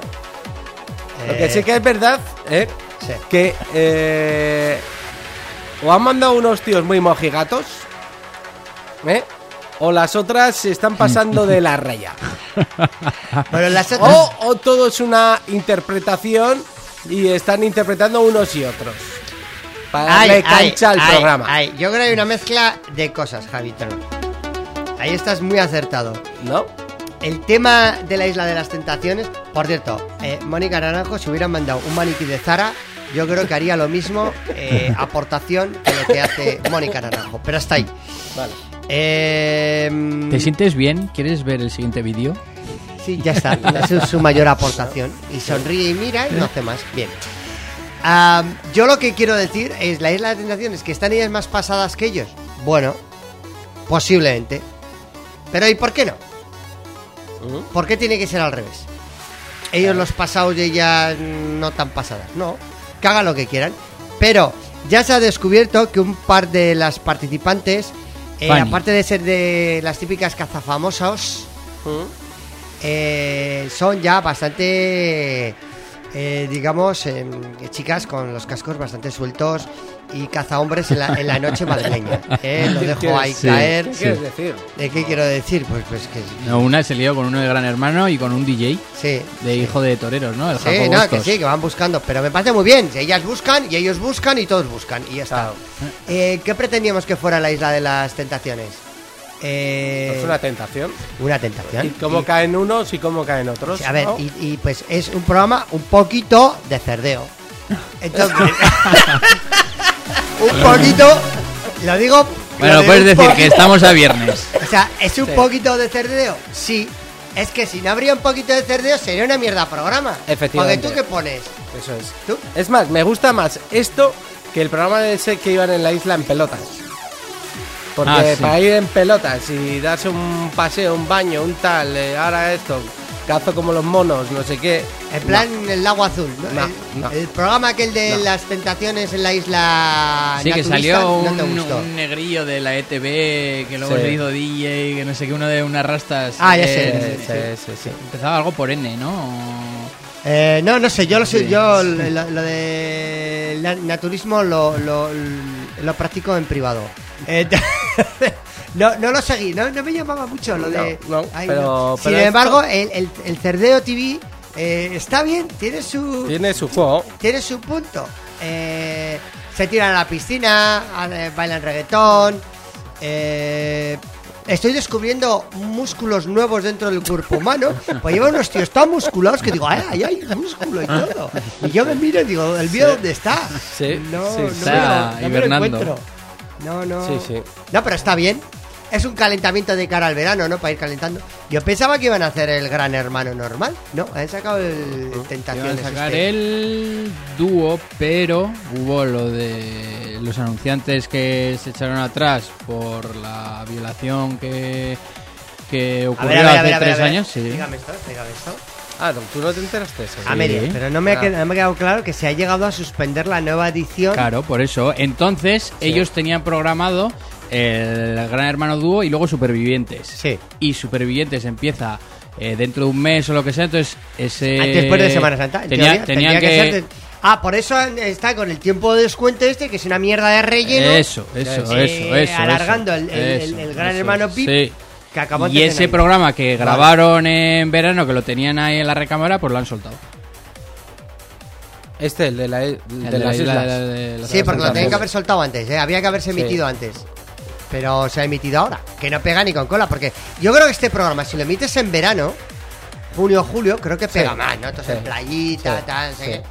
Lo que Eh, sí que es verdad, ¿eh? sí. Que eh, o han mandado unos tíos muy mojigatos, ¿eh? O las otras se están pasando de la raya. *laughs* Pero las otras- O, o todo es una interpretación y están interpretando unos y otros. Para Ay, darle ay, cancha al ay, programa. ay. Yo creo que hay una mezcla de cosas, Javito. Ahí estás muy acertado. ¿No? El tema de la isla de las tentaciones, por cierto, eh, Mónica Naranjo, si hubieran mandado un maniquí de Zara, yo creo que haría lo mismo eh, aportación que lo que hace Mónica Naranjo. Pero hasta ahí. Vale. Eh, ¿Te sientes bien? ¿Quieres ver el siguiente vídeo? Sí, ya está. Esa es su mayor aportación. Y sonríe y mira y no hace más. Bien. Ah, yo lo que quiero decir es, la isla de tentaciones, que están ellas más pasadas que ellos. Bueno, posiblemente. Pero ¿y por qué no? ¿Por qué tiene que ser al revés? Ellos los pasados y ellas no tan pasadas. No, que hagan lo que quieran. Pero ya se ha descubierto que un par de las participantes, eh, aparte de ser de las típicas cazafamosos, eh, son ya bastante, eh, digamos, em, chicas con los cascos bastante sueltos y cazahombres en la, en la noche madrileña. Eh, *laughs* lo ¿Qué dejo ahí sí, caer. ¿Qué quieres decir? ¿De qué quiero decir? Pues, pues que No, una se lió con uno de Gran Hermano y con un DJ sí. de hijo de toreros, ¿no? El Sí, no, que sí, que van buscando, pero me parece muy bien. Si ellas buscan y ellos buscan y todos buscan y ya está. Eh, ¿Qué pretendíamos que fuera la isla de las tentaciones? Eh, Es una tentación. una tentación. ¿Y cómo Y- caen unos y cómo caen otros? A ver, ¿no? y, y, pues es un programa un poquito de cerdeo. Entonces, *laughs* un poquito, lo digo. Bueno, lo puedes decir que estamos a viernes. O sea, ¿es un Sí. poquito de cerdeo? Sí. Es que si no habría un poquito de cerdeo sería una mierda programa. Efectivamente. Porque tú qué pones. Eso es. ¿Tú? Es más, me gusta más esto que el programa de ese que iban en la isla en pelotas. Porque Ah, sí. para ir en pelotas y darse un paseo, un baño, un tal, eh, ahora esto, cazo como los monos, no sé qué. En plan el lago azul. ¿no? No, el, no. el programa aquel de No. las tentaciones en la isla Sí, que salió no un, un negrillo de la ETV que luego Sí. hizo DJ, que no sé qué, uno de unas rastas. Ah, ya eh, sé, Sí, sí, sí. Empezaba algo por N, ¿no? Eh, no, no sé, yo lo sé, yo lo, lo de naturismo lo, lo, lo practico en privado. Eh, *laughs* no, no lo seguí, no, no me llamaba mucho lo de. No, no, Ay, pero- no. pero Sin esto- embargo, el, el, el Cerdeo TV eh, está bien, tiene su, Tiene su juego. tiene su punto. Eh, se tiran a la piscina, eh, bailan reggaetón. eh, estoy descubriendo músculos nuevos dentro del cuerpo humano. *laughs* Pues lleva unos tíos tan musculados que digo, ¡ay, ay, hay músculo y todo! Y yo me miro y digo, ¿el mío dónde está? Sí, No, sí, no, sí. me lo, Está no me lo encuentro. No, no. Sí, sí. No, pero está bien. Es un calentamiento de cara al verano, ¿no? Para ir calentando. Yo pensaba que iban a hacer el gran hermano normal. No, han sacado el Iban Tentaciones. a sacar este. el dúo, pero hubo lo de los anunciantes que se echaron atrás por la violación que, que A ocurrió ver, a ver, a hace ver, a ver, tres a ver. años. Sí. Dígame esto, dígame esto. Ah, tú no te enteraste de eso. A medias, pero no me, ha Ah. quedado, no me ha quedado claro que se ha llegado a suspender la nueva edición. Claro, por eso. Entonces, ellos tenían programado el Gran Hermano Dúo y luego Supervivientes. Sí. Y Supervivientes empieza eh, dentro de un mes o lo que sea, entonces ese... Ah, Después de Semana Santa. en Tenía- teoría, tenían tendría que... ser de- Ah, por eso está con el tiempo de descuento este, que es una mierda de relleno. Eso, eso, Eh, eso, eso. Alargando eso, el, el- el- eso, el Gran eso, Hermano Pip. Sí. Que acabó Y ese programa que Vale. grabaron en verano, que lo tenían ahí en la recámara, pues lo han soltado. Este, el de, la, de, El de la las isla islas. de- de las Sí, porque lo tenían que haber soltado antes, ¿eh? había que haberse Sí. emitido antes. Pero se ha emitido ahora, que no pega ni con cola, porque yo creo que este programa, si lo emites en verano, junio julio, creo que pega Sí. más, ¿no? Entonces, Sí. playita, Sí. tal, no sé Sí. qué.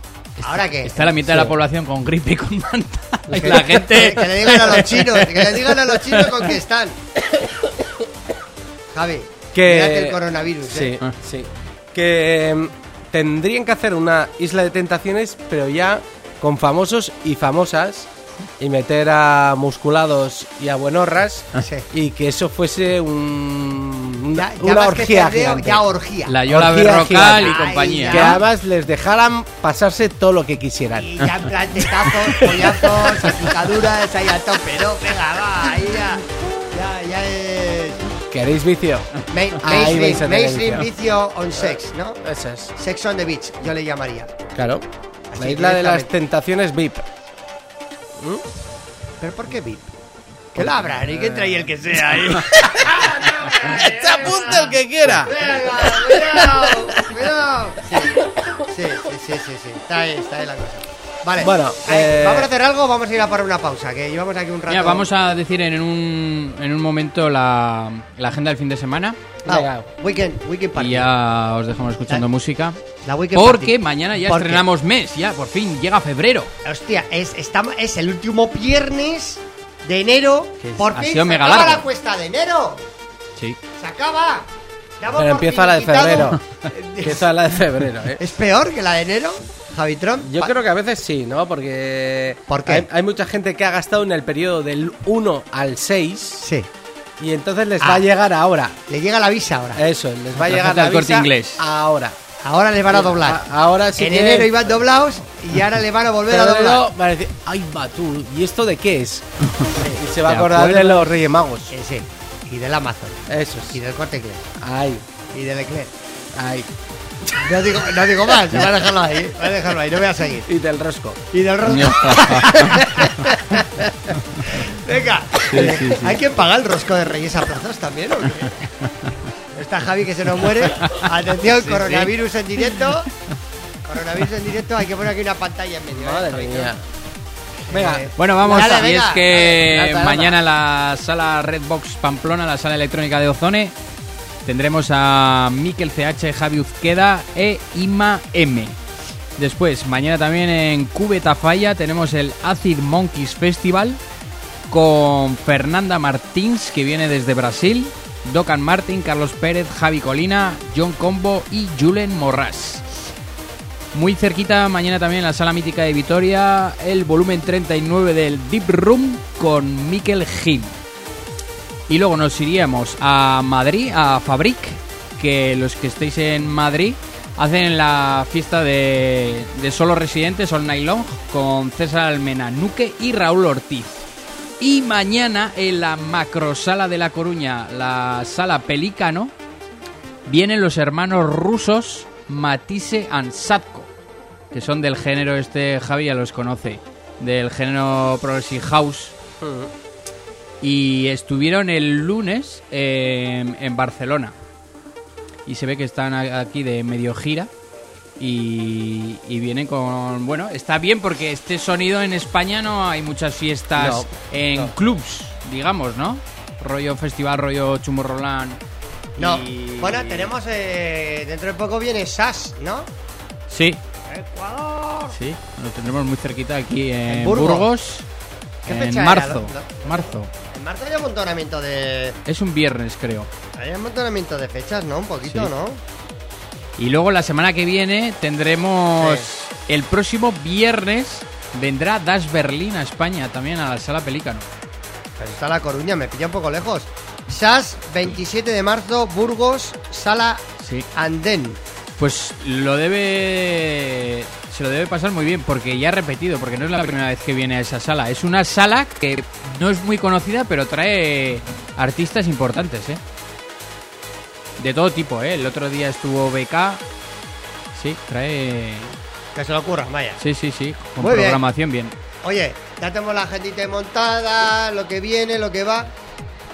Ahora que. Está la mitad de la población con gripe y con manta. Y que, la gente... que le digan a los chinos, que le digan a los chinos con que están. *laughs* Javi, Que- el coronavirus, Sí, ¿eh? Ah. sí. Que em, tendrían que hacer una isla de tentaciones, pero ya con famosos y famosas. Y meter a musculados y a buenorras. Sí. Y que eso fuese un, una, Ya, ya una que orgía cerdeo, gigante. ya orgía. La Yola Orgía Berrocal y Ay, compañía. Que ya. además les dejaran pasarse todo lo que quisieran. Y ya en plan tetazos, *laughs* pollazos, salpicaduras, ahí a tope, ¿no? Venga, va, ahí ya. Ya, ya. ¿Queréis vicio? Main, Ahí vais mainstream, a tener mainstream vicio. vicio on sex, ¿no? Eso es. Sex on the beach, yo le llamaría. Claro. Así La isla de las directamente. tentaciones VIP. ¿Pero por qué VIP? Que lo abran y que entre ahí el que sea *laughs* ahí. ¡Se apunta el que quiera! Venga, cuidado, cuidado. Sí, sí, sí, sí, sí, sí. Está ahí, está ahí la cosa. Vale. Bueno, eh, ¿vamos a hacer algo o vamos a ir a por una pausa? Que llevamos aquí un rato. Mira, vamos a decir en un, en un momento la, la agenda del fin de semana. Ah, weekend, weekend party. Y ya os dejamos escuchando La- música. La weekend Porque party. mañana ya ¿Por qué? estrenamos mes, ya, por fin, llega febrero. Hostia, es, estamos, es el último viernes de enero. Que Por ha fin sido se mega acaba largo. la cuesta de enero. Sí. Se acaba. Pero empieza la de febrero. *laughs* Empieza la de febrero, ¿eh? ¿Es peor que la de enero, Javitron? Yo creo que a veces sí, ¿no? Porque ¿Por qué? Hay, hay mucha gente que ha gastado en el periodo del 1 al 6 Sí. y entonces les Ah. va a llegar ahora. Le llega la visa ahora. Eso, les va a llegar la visa Inglés. ahora. Ahora les van a doblar. A- ahora sí en que- enero iban doblados y ahora le van a volver Pero a doblar. luego van a decir, ay, va tú, ¿y esto de qué es? *laughs* y se va a ¿Te acordar de los Reyes Magos. Eh, sí. Y del Amazon. Eso Y sí. del corte inglés. Ay, Y del Eclair. ay. No digo, no digo más, voy a dejarlo ahí. Voy a dejarlo ahí, no voy a seguir. Y del rosco. Y del rosco. *laughs* Venga. ¿Hay que pagar el rosco de Reyes a plazos también o qué? Está Javi que se nos muere. Atención, coronavirus en directo. Coronavirus en directo, hay que poner aquí una pantalla en medio. ¿eh, Madre Javi? mía. Venga, Eh, Bueno, vamos. Dale, y venga. es que Dale, dale, dale. mañana en la sala Redbox Pamplona, la sala electrónica de Ozone, tendremos a Miquel CH, Javi Uzqueda e Ima M. Después, mañana también en Cubeta Falla tenemos el Acid Monkeys Festival con Fernanda Martins, que viene desde Brasil, Docan Martin, Carlos Pérez, Javi Colina, John Combo y Julen Morras. Muy cerquita, mañana también en la sala mítica de Vitoria, el volumen 39 del Deep Room con Mikel Gil. Y luego nos iríamos a Madrid, a Fabric, que los que estéis en Madrid hacen la fiesta de, de solo residentes All Night Long con César Almena, Nuque y Raúl Ortiz. Y mañana en la macrosala de La Coruña, la sala Pelícano, vienen los hermanos rusos Matisse and Satko, que son del género este, Javi ya los conoce, del género Progressive House. Y estuvieron el lunes en, en Barcelona. Y se ve que están aquí de medio gira. Y, y vienen con... Bueno, está bien porque este sonido en España no hay muchas fiestas No, en no. clubs, digamos, ¿no? Rollo festival, rollo Chumorrolán. No. y- Bueno, tenemos. eh, dentro de poco viene SAS, ¿no? Sí, Ecuador. sí, lo tendremos muy cerquita aquí en, En Burgos. Burgos. ¿Qué en era? marzo. Lo- lo- Marzo. Marzo hay amontonamiento de. Es un viernes, creo. Hay amontonamiento de fechas, ¿no? Un poquito, Sí. ¿no? Y luego la semana que viene tendremos el próximo viernes vendrá Das Berlin a España también a la sala Pelícano. Pero está La Coruña, me pilla un poco lejos. SAS, 27 de marzo, Burgos, Sala Sí. Andén. Pues lo debe se lo debe pasar muy bien porque ya ha repetido, porque no es la primera vez que viene a esa sala. Es una sala que no es muy conocida, pero trae artistas importantes, ¿eh? De todo tipo, ¿eh? El otro día estuvo BK. Sí, trae Que se lo ocurra, vaya. Sí, sí, sí, con Muy programación bien. Oye, ya tenemos la agendita montada, lo que viene, lo que va.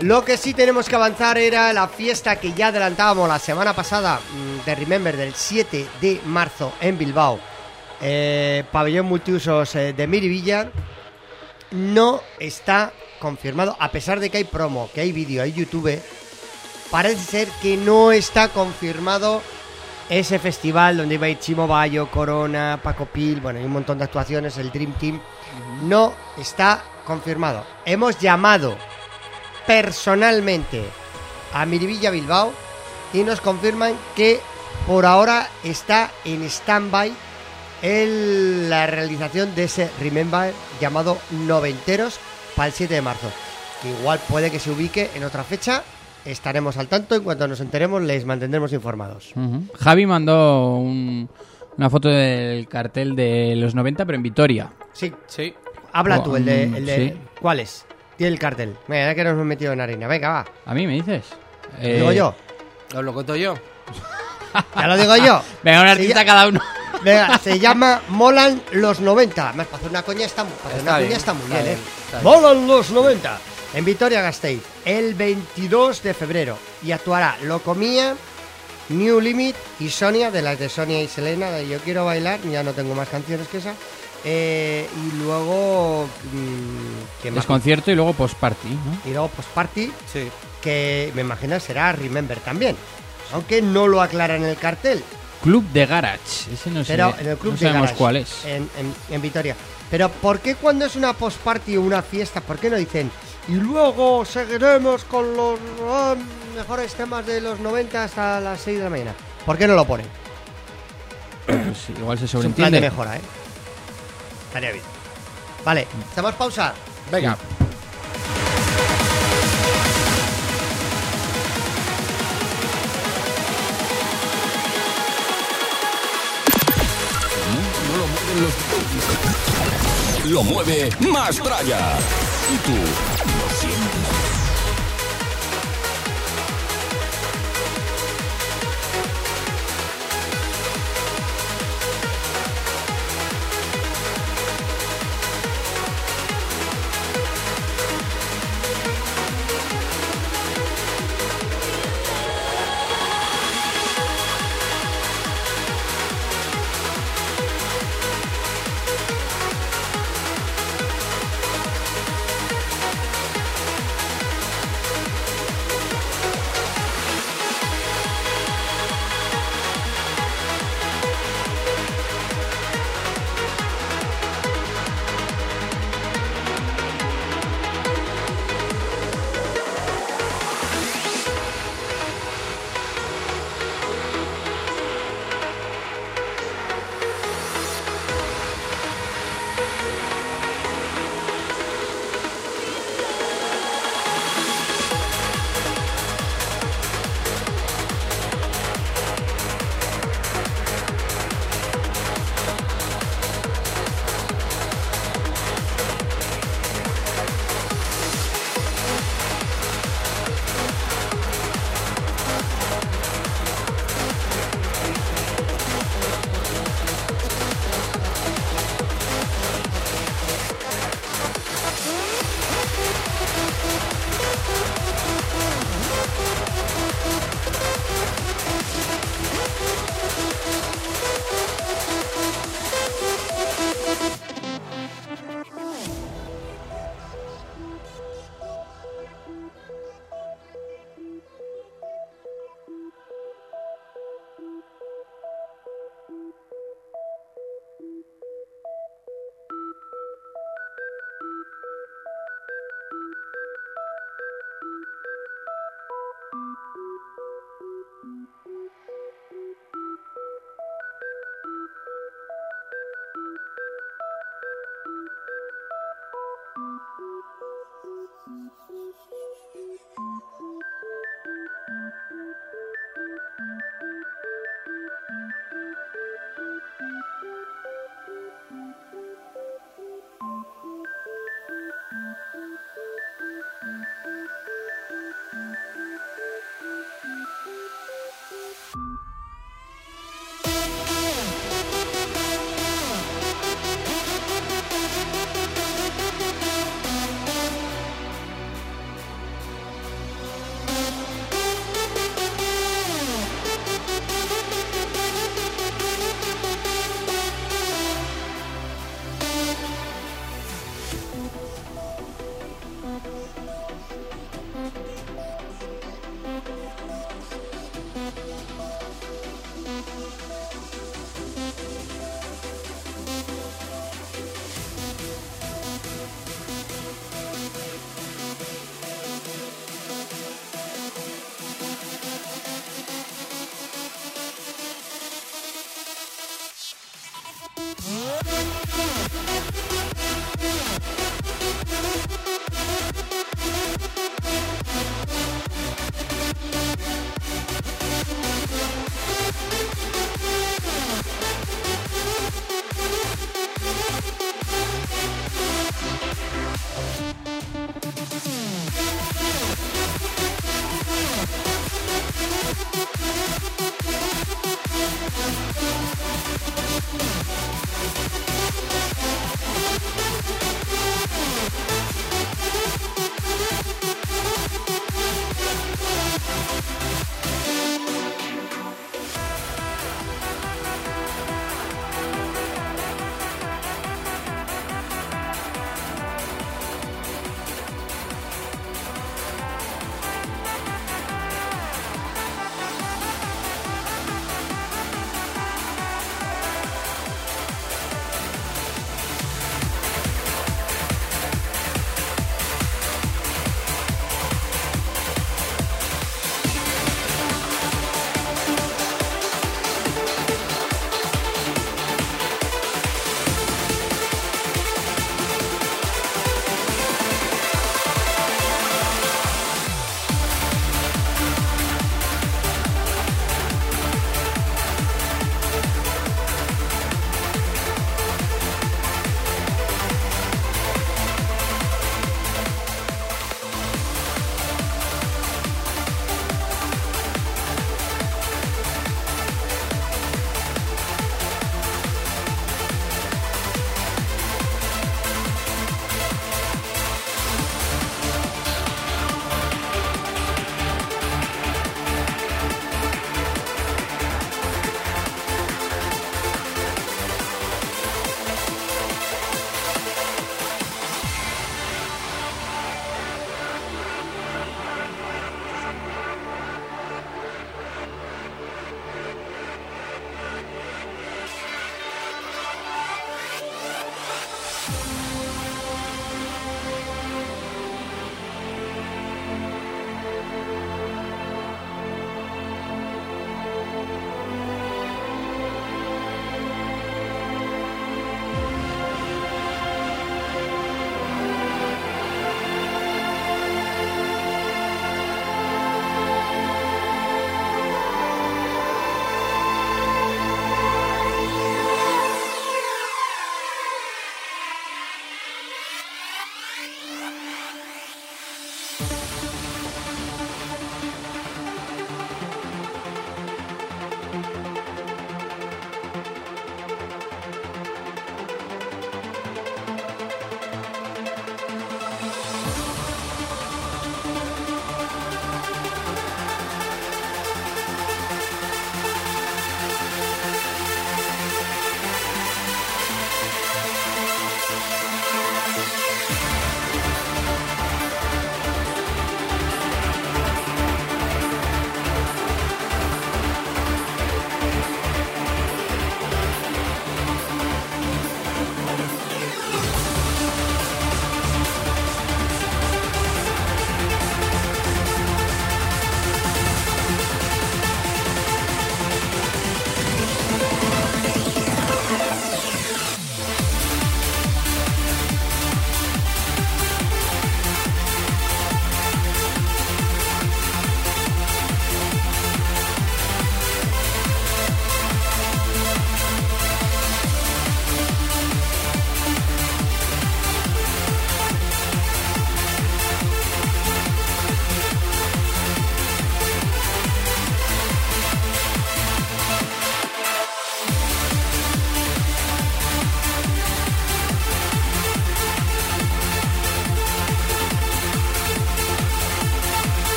Lo que sí tenemos que avanzar era la fiesta que ya adelantábamos la semana pasada mm, de Remember del 7 de marzo en Bilbao. Eh, pabellón multiusos eh, de Miribilla. No está confirmado, a pesar de que hay promo, que hay vídeo, hay YouTube. Parece ser que no está confirmado ese festival donde iba a ir Chimo Bayo, Corona, Paco Pil, bueno, hay un montón de actuaciones, el Dream Team. No está confirmado. Hemos llamado personalmente a Miribilla Bilbao y nos confirman que por ahora está en stand-by el- la realización de ese Remember llamado Noventeros para el 7 de marzo. Que igual puede que se ubique en otra fecha. Estaremos al tanto. En cuanto nos enteremos, les mantendremos informados. Javi mandó un- una foto del cartel de los 90, pero en Vitoria. Sí, Sí. habla Oh, tú, el de. mm, El de sí. ¿Cuál es? Tiene el cartel. Venga, ya que nos hemos metido en harina. Venga, va. ¿A mí me dices? Lo digo yo. Os lo cuento yo. Ya lo digo yo. *laughs* Venga, un Se artista cada uno. Venga, se llama Molan los 90. Además, para hacer una coña está, para hacer Está una bien, coña está muy está bien, bien, ¿eh? está bien. Molan los 90. En Vitoria Gasteiz, el 22 de febrero. Y actuará Locomía, New Limit y Sonia, de las de Sonia y Selena, de Yo Quiero Bailar. Ya no tengo más canciones que esa. Eh, y luego. mm, ¿quién más? Desconcierto y luego post-party, ¿no? Y luego Post Party, Sí. que me imagino será Remember también. Aunque no lo aclara en el cartel. Club de Garage. Ese no sé. Pero en el club no de sabemos Garage, cuál es. En, en- en Vitoria. Pero ¿por qué cuando es una post party o una fiesta, por qué no dicen y luego seguiremos con los ah, mejores temas de los 90 hasta las 6 de la mañana? ¿Por qué no lo ponen? Pues igual se Es un plan de sobreentiende. mejora, ¿eh? Estaría bien. Vale, hacemos pausa. Venga. Lo mueve más tralla. Y tú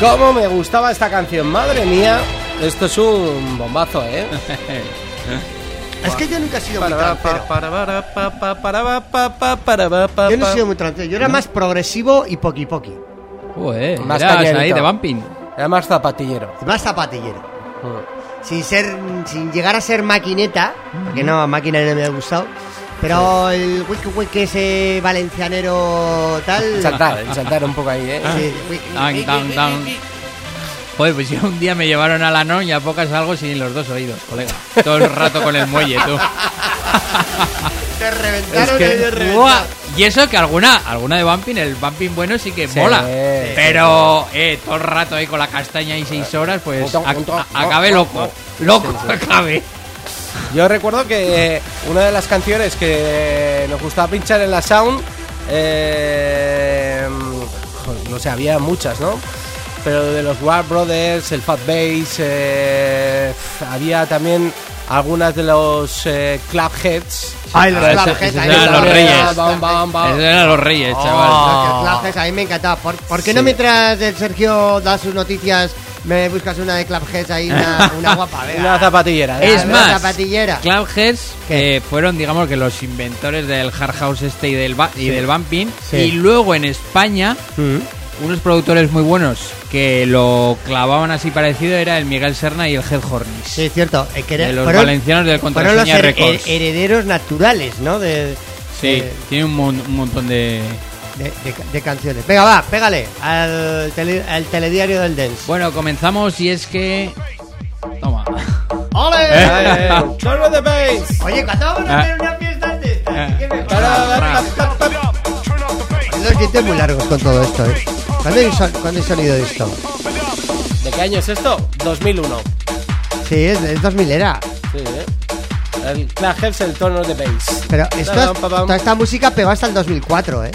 ¿Cómo me gustaba esta canción? Madre mía, esto es un bombazo, ¿eh? *laughs* Es que yo nunca he sido muy trantero. Yo no he sido muy trantero. Yo era más progresivo y poqui poqui. Joder, Más ahí de bumping. Era más zapatillero. Más zapatillero. Mm. Sin ser, sin llegar a ser maquineta, porque no, máquina no me ha gustado. Pero el wiki wiki ese valencianero tal. Saltar, saltar un poco ahí, ¿eh? Sí, wiki, Down. Joder, pues yo un día me llevaron a la non y a pocas salgo sin los dos oídos, colega. Todo el rato con el muelle, tú. *laughs* Te reventaron Es que- reventaron. Buah. Y eso que alguna, alguna de bumping, el bumping bueno sí que Sí, mola. sí. Pero eh, todo el rato ahí con la castaña y seis horas, pues ac- acabe loco. Loco, Sí, sí. acabe. Yo recuerdo que eh, una de las canciones que nos gustaba pinchar en la Sound, eh, no sé, había muchas, ¿no? Pero de los War Brothers, el Fat Bass, eh, había también algunas de los eh, Clubheads. Ay, los Ah, Clubheads, ese ahí eran los reyes. Esos eran los reyes, Oh, chaval. los Clubheads, a mí me encantaba. ¿Por, por qué no Sí. mientras el Sergio da sus noticias me buscas una de Clubheads ahí, una, *laughs* una guapa? Venga. Una zapatillera. ¿eh? Es más, zapatillera. Clubheads eh, fueron, digamos, que los inventores del hard house este y del, y del bumping. Sí. Y luego en España, Mm. unos productores muy buenos que lo clavaban así parecido era el Miguel Serna y el Head Hornis. Sí, es cierto. eh, que era- de los fueron- valencianos del los Contraseña Records. her- herederos naturales, ¿no? De, sí, tiene un, mon- un montón de... de- de- de canciones. Venga, va, pégale al, tele- al telediario del dance. Bueno, comenzamos y es que... Toma. ¡Ole! Eh, Turn on the bass. Oye, ¿cuándo vamos a hacer una fiesta de pa. Los dientes muy largos con todo esto, ¿eh? ¿Cuándo hay, cuándo hay sonido de esto? ¿De qué año es esto? 2001. Sí, es, es 2000 era. Sí, ¿eh? El the bass. Pero esto, toda esta música pegó hasta el 2004, ¿eh?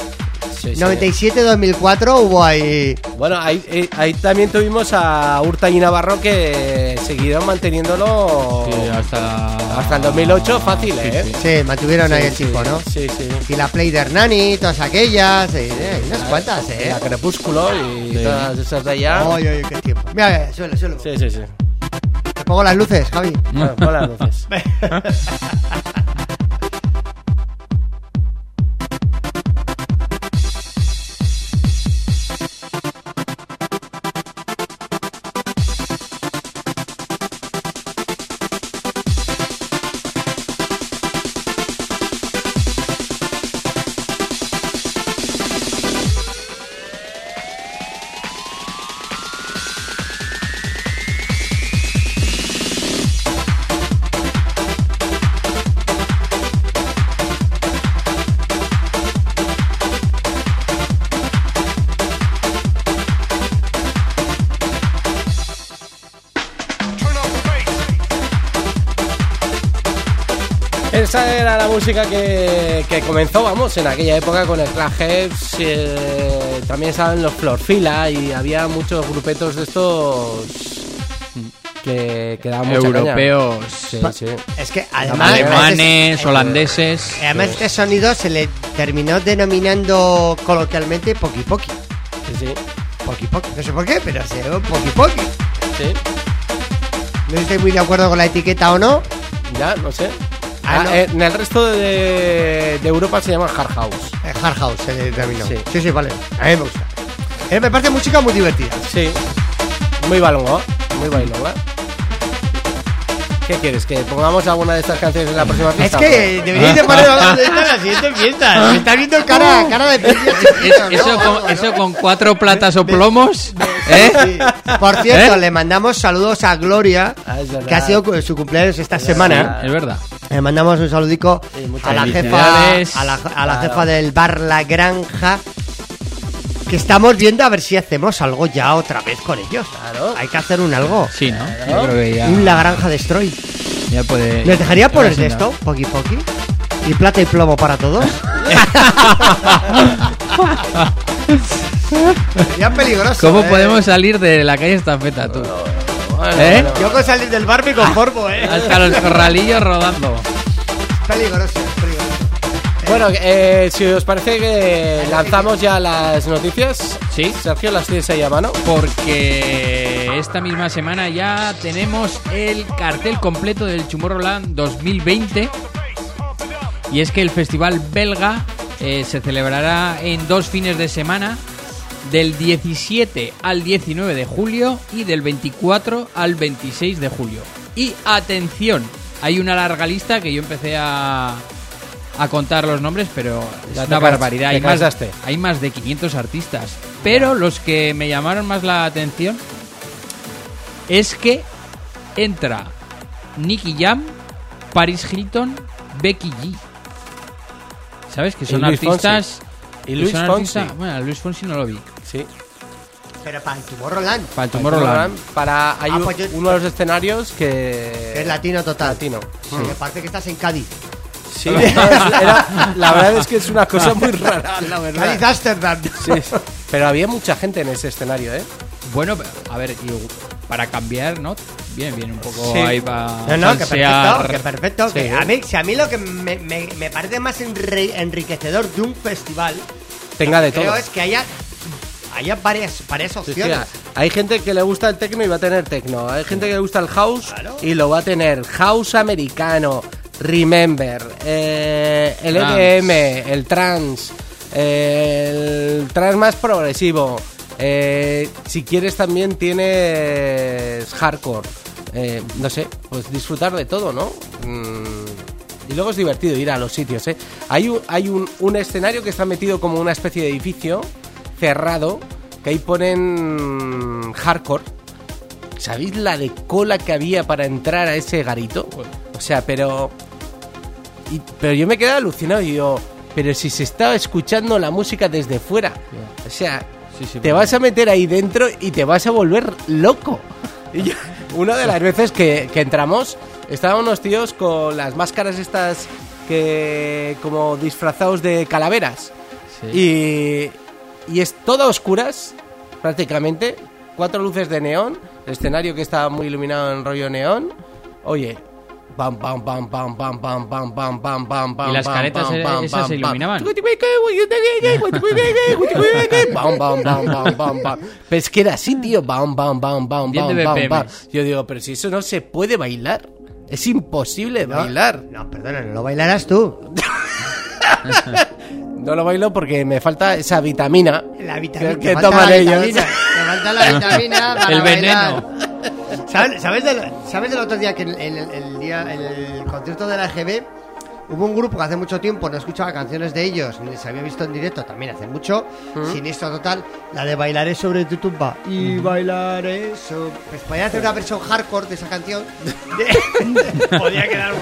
Sí, sí. 97-2004 hubo ahí... Bueno, ahí, eh, ahí también tuvimos a Urta y Navarro que siguieron manteniéndolo Sí, hasta... hasta el 2008 fácil, Sí, ¿eh? sí. Sí, mantuvieron ahí el sí, chico, ¿no? Sí, sí. Y la Play de Hernani, todas aquellas, eh, eh, hay unas cuantas, ¿eh? La Crepúsculo y Sí. todas esas de allá. Oye, oye, qué tiempo. Mira, suelo, suelo. Sí, sí, sí. Te pongo las luces, Javi. Bueno, pon las luces. *laughs* música que, que comenzó, vamos, en aquella época con el Clubheads. eh, también estaban los Florfila y había muchos grupetos de estos que, que daban mucha caña. Europeos, Sí, sí. Es que además... alemanes, este- holandeses. Además, este sonido se le terminó denominando coloquialmente Poki Poki. Sí, sí. Poki Poki. No sé por qué, pero se llama Poki Poki. sí. No estoy muy de acuerdo con la etiqueta o no. Ya, no sé. Ah, Ah, no. eh, en el resto de, de Europa se llama Hard House. Eh, Hard House se le denominó. Sí. Sí. sí, vale. A mí me gusta. Eh, me parece música muy divertida. Sí. Muy balongo, muy bailonga. ¿Qué quieres? ¿Que pongamos alguna de estas canciones en la próxima Es fiesta? que deberíais de poner de esto en la siguiente fiesta. Me está viendo cara, cara de. *laughs* Eso, eso con cuatro platas o plomos, ¿eh? Sí. Por cierto, ¿Eh? le mandamos saludos a Gloria, Ah, es que ha sido su cumpleaños esta semana. Es verdad. Le mandamos un saludico Sí, a la jefa, a la, a la Claro. jefa del bar La Granja. Que estamos viendo a ver si hacemos algo ya otra vez con ellos. Claro. Hay que hacer un algo. Sí, ¿no? Yo creo que ya, Un La Granja Destroy. ya puede... ¿Les dejaría ya poner de esto? Poki poki. Y plata y plomo para todos. *laughs* Sería peligroso. ¿Cómo eh. podemos salir de la calle estafeta, tú? Bueno, ¿Eh? bueno. Yo con salir del bar me conformo, eh. Hasta los corralillos rodando. Peligroso, peligroso. Bueno, eh, si os parece que lanzamos ya las noticias. Sí. Sergio, las tienes ahí a mano. Porque esta misma semana ya tenemos el cartel completo del Tomorrowland 2020. Y es que el festival belga eh, se celebrará en dos fines de semana, del 17 al 19 de julio y del 24 al 26 de julio. Y atención, hay una larga lista que yo empecé a, a contar los nombres, pero es una barbaridad. Hay más, hay más de 500 artistas. Pero los que me llamaron más la atención es que entra Nicky Jam, Paris Hilton, Becky G. ¿Sabes? Que son artistas. Fonsi. Y Luis Fonsi. Bueno, Luis Fonsi no lo vi. Sí. Pero para el Tomorrowland. Para el Tomorrowland. Para hay Ah, un- pues yo- uno de los escenarios que Que es latino total. Latino. Sí, me parece que estás en Cádiz. Sí, *laughs* era- la verdad es que es una cosa muy rara, la verdad. Cádiz Amsterdam. Sí. Pero había mucha gente en ese escenario, ¿eh? Bueno, a ver, y para cambiar, ¿no? Bien, bien, un poco Sí. ahí para. No, no, que perfecto, que perfecto. Sí. que a mí, si a mí lo que me, me- me parece más enri- enriquecedor de un festival Tenga de creo todo. es que haya, haya varias, varias Sí, sí, opciones. hay gente que le gusta el techno y va a tener techno. Hay gente que le gusta el house y lo va a tener. House americano, Remember, eh, el Trance. EDM, el trance, eh, el trance más progresivo. eh, si quieres también tienes hardcore. eh, no sé, pues disfrutar de todo, ¿no? Mm, y luego es divertido ir a los sitios, ¿eh? Hay, un, hay un, un escenario que está metido como una especie de edificio cerrado, que ahí ponen hardcore. ¿Sabéis la de cola que había para entrar a ese garito? O sea, pero... y- pero yo me quedé alucinado y digo, pero si se estaba escuchando la música desde fuera. O sea, Sí, sí, te bueno. vas a meter ahí dentro y te vas a volver loco. *laughs* Y yo- una de las veces que, que entramos, estaban unos tíos con las máscaras estas que como disfrazados de calaveras. Y, y es todo a oscuras, prácticamente. Cuatro luces de neón. El escenario que está muy iluminado en rollo neón. Oye. Pam, pam, pam, pam, pam, pam, pam, pam, pam, pam, ¿Y las caretas e- esas se iluminaban? Bam, bam, bam, bam, bam, bam. Pero es que era así, tío. Bam, bam, bam, bam, bam, bam, bam. Yo digo, pero si eso no se puede bailar. Es imposible bailar. No, perdona, no lo bailarás tú. No lo bailo porque me falta esa vitamina. La vitamina. Que- que toman ellos. vitamina, Te falta la *laughs* vitamina para El veneno. ¿Sabes, sabes, del, ¿Sabes del otro día que en el, el- el día, el concierto de la EGB hubo un grupo que hace mucho tiempo no escuchaba canciones de ellos, ni se había visto en directo también hace mucho, siniestro total, la de Bailaré sobre tu tumba y bailaré sobre... Pues podía hacer una versión hardcore de esa canción. *laughs* Podía quedar...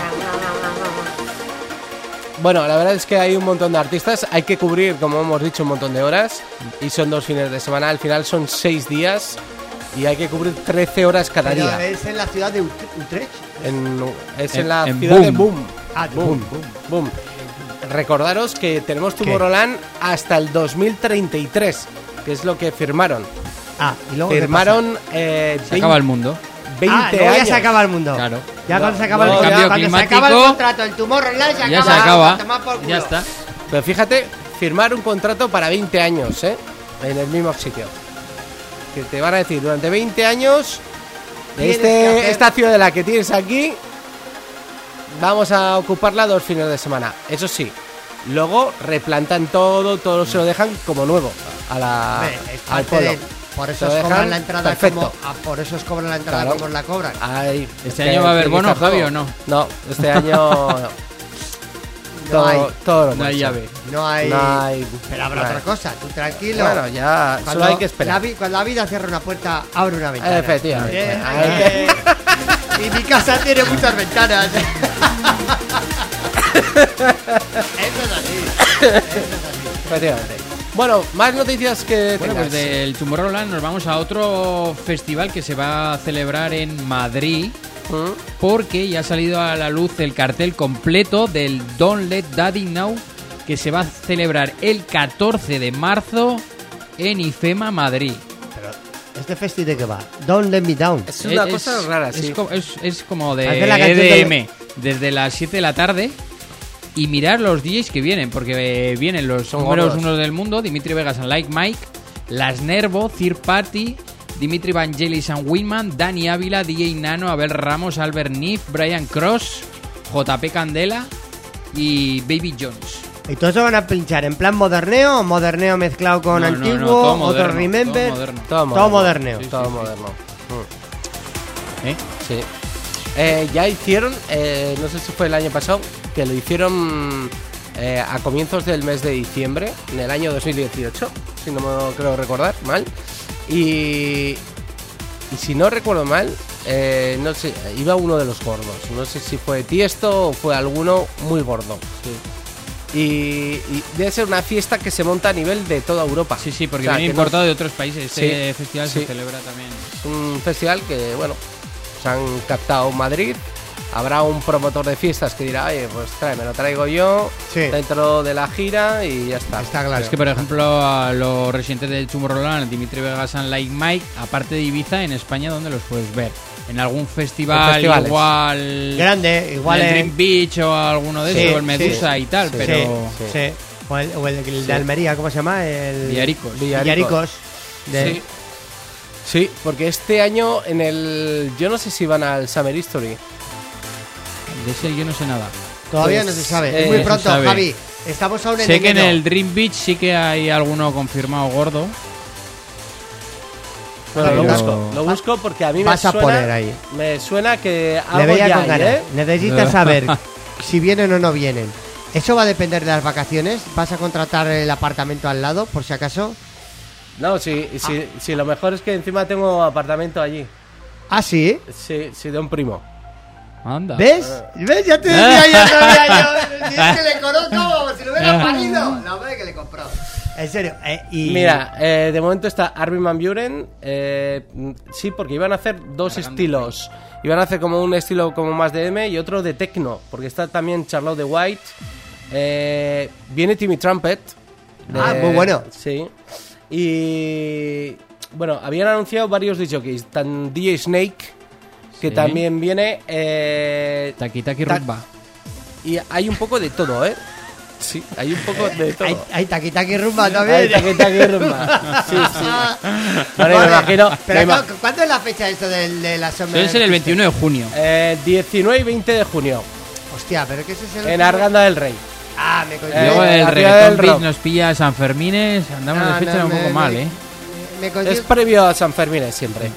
Bueno, la verdad es que hay un montón de artistas. Hay que cubrir, como hemos dicho, un montón de horas. Y son dos fines de semana. Al final son seis días. Y hay que cubrir 13 horas cada Pero día. es en la ciudad de Ut- Utrecht. En- es en, En- la en ciudad de Boom. Boom. Ah, de Boom, boom, boom. Recordaros que tenemos Tomorrowland hasta el 2033, que es lo que firmaron. Ah, y luego... ¿qué Firmaron eh, Se acaba el mundo. 20 ah, años. ya se acaba el mundo. Claro. Ya cuando se acaba no, el, ya- cuando se acaba el contrato, el Tomorrowland se Ya acaba. se acaba. por. Ya está. Pero fíjate, firmar un contrato para 20 años, ¿eh? En el mismo sitio. Que te van a decir, durante 20 años, de este, que hacer- esta ciudadela que tienes aquí, vamos a ocuparla dos fines de semana. Eso sí, luego replantan todo, todo se lo dejan como nuevo a la, Hombre, al pueblo. de- por eso os cobran la entrada perfecto. como ah, por eso os cobran la entrada Claro. como la cobran. Ay, ¿Este es año va a haber bono, Javi, o no? No, este *laughs* año no. Hay. todo lo No hay llave. No hay, No hay- pero habrá no hay. otra cosa, tú tranquilo. Bueno, ya, Cuando solo hay que esperar. La, vi- cuando la vida cierra una puerta, abre una ventana. Efectivamente. Eh, eh, y mi casa tiene muchas ventanas. *laughs* Eso es así. Efectivamente. Bueno, más noticias que Bueno, pues del Tomorrowland nos vamos a otro festival que se va a celebrar en Madrid. ¿Mm? Porque ya ha salido a la luz el cartel completo del Don't Let Daddy Know que se va a celebrar el 14 de marzo en IFEMA Madrid. Pero, ¿este festi de qué va? Don't let me down. Es una cosa rara, es sí. como, es, es como de la EDM. Desde las 7 de la tarde y mirar los DJs que vienen, porque eh, vienen los Son números gordos. uno del mundo, Dimitri Vegas and Like Mike, Las Nervo, Third Party, Dimitri Vangelis and Winman, Dani Ávila, DJ Nano, Abel Ramos, Albert Niff, Brian Cross, JP Candela y Baby Jones. ¿Y todos se van a pinchar en plan moderneo moderneo mezclado con No, no, antiguo? no, todo otro remember. todo moderno. Todo moderneo. Sí, todo sí, sí. moderno. Mm. ¿Eh? Sí. Eh, ya hicieron, eh, no sé si fue el año pasado, que lo hicieron eh, a comienzos del mes de diciembre, en el año 2018, si no me creo recordar mal. Y, y si no recuerdo mal, eh, no sé, iba uno de los gordos. No sé si fue Tiesto o fue alguno muy gordo. Y, y debe ser una fiesta que se monta a nivel de toda Europa. Sí, sí, porque O sea, viene no- importado de otros países. Este Sí, festival sí. se celebra también. es un festival que, bueno, se han captado Madrid. Habrá un promotor de fiestas que dirá, oye, pues trae, me lo traigo yo Sí. dentro de la gira y ya está. Está claro. Es que, por ejemplo, a los residentes de Tomorrowland, Dimitri Vegas and Like Mike, aparte de Ibiza, en España, ¿dónde los puedes ver? En algún festival, igual. Grande, igual en el Dream Beach o alguno de Sí, esos, o el Medusa sí, y tal, sí, pero. sí, sí. O el, o el- el de Sí. Almería, ¿cómo se llama? El Villaricos. Villaricos. De- Sí. Sí, porque este año en el... Yo no sé si van al Summer History. De ese yo no sé nada. Todavía Pues, no se sabe. eh, es muy pronto, sabe. Javi. Estamos aún en Sé que en el Dream Beach sí que hay alguno confirmado gordo. Bueno, lo busco, lo busco porque a mí Vas me a suena, poner ahí. me suena que Le algo veía ya con hay, ganas. ¿eh? Necesitas *laughs* saber si vienen o no vienen. ¿Eso va a depender de las vacaciones? ¿Vas a contratar el apartamento al lado, por si acaso? No, sí, sí, Ah. sí, lo mejor es que encima tengo apartamento allí. ¿Ah, sí? Sí, sí, de un primo. Anda. ¿Ves? ¿Ves? Ya te decía yo, sabía yo. *laughs* Si es que le conozco como si lo hubiera parido. La verdad que le compró. En serio. eh, y... Mira, eh, de momento está Armin Van Buren. eh, sí, porque iban a hacer dos estilos. Iban a hacer como un estilo como más de M y otro de techno. Porque está también Charlotte de White. eh, viene Timmy Trumpet. de- Ah, muy bueno. Sí. Y bueno, habían anunciado varios DJs. Tan DJ Snake, que Sí. también viene. Eh, Taki Taki Ta- Rumba. y hay un poco de todo, ¿eh? Sí, hay un poco de todo. Hay, hay taqui taqui rumba también. Hay taqui taqui rumba. Sí, sí. Bueno, me Vale, imagino- Pero me ¿cu- ima- ¿cuándo es la fecha esto del- de, la Summer Suele ser el 21 de junio. Eh, 19 y 20 de junio, Hostia, pero que ese es el. en Arganda del Rey. Ah, me Eh, coincide. Luego la el ciudad reggaeton del beat nos pilla San Fermines. Andamos No, de fecha no, un me- poco me- mal, ¿eh? me Es previo a San Fermín siempre.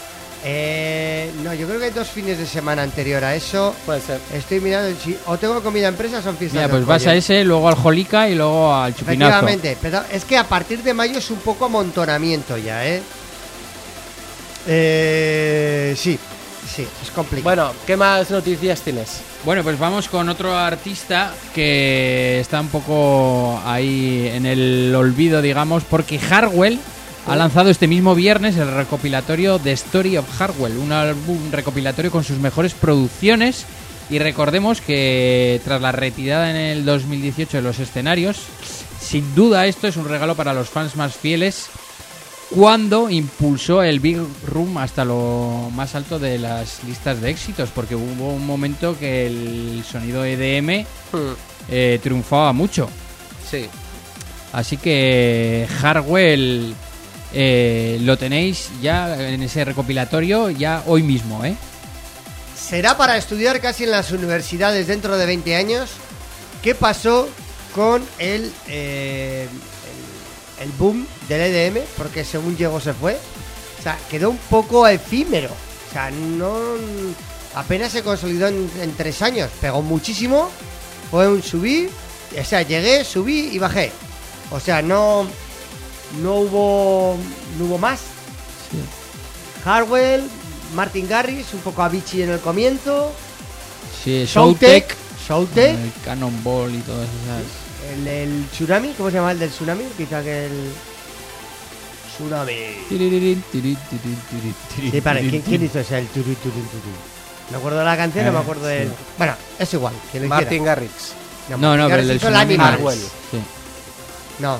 Eh, no, yo creo que hay dos fines de semana anterior a eso. Puede ser. Estoy mirando si o tengo comida empresa o son fiestas Mira, pues vas pollo. a ese, luego al Jolica y luego al Chupinazo. Efectivamente, pero es que a partir de mayo es un poco amontonamiento ya, ¿eh? Eh, sí, sí, es complicado. Bueno, ¿qué más noticias tienes? Bueno, pues vamos con otro artista que está un poco ahí en el olvido, digamos, porque Harwell ha lanzado este mismo viernes el recopilatorio The Story of Harwell, un álbum recopilatorio con sus mejores producciones. Y recordemos que tras la retirada en el 2018 de los escenarios, sin duda esto es un regalo para los fans más fieles cuando impulsó el Big Room hasta lo más alto de las listas de éxitos, porque hubo un momento que el sonido EDM eh, triunfaba mucho. Sí. Así que Harwell eh, lo tenéis ya en ese recopilatorio ya hoy mismo, ¿eh? Será para estudiar casi en las universidades dentro de 20 años qué pasó con el, eh, el, boom del EDM, porque según llegó se fue. O sea, quedó un poco efímero. O sea, no apenas se consolidó en, en tres años. Pegó muchísimo, fue un subir, o sea, llegué, subí y bajé. O sea, no, no hubo, no hubo más. Harwell, Martin Garrix, un poco Avicii en el comienzo. Sí, Showtek, Showtek, Showtek, el Cannonball y todas esas. el, el Tsunami, ¿cómo se llama el del Tsunami? Quizá que el Tsunami. Tirirín, tiri, tiri, tiri, tiri, Sí, para, tiri, ¿quién, tiri. quién hizo ese? El turu, turu, turu? Me acuerdo de la canción, no me Eh, acuerdo de... sí. Bueno, es igual, Martin. Garrix. No, no, pero el del Tsunami. Harwell. Sí. No,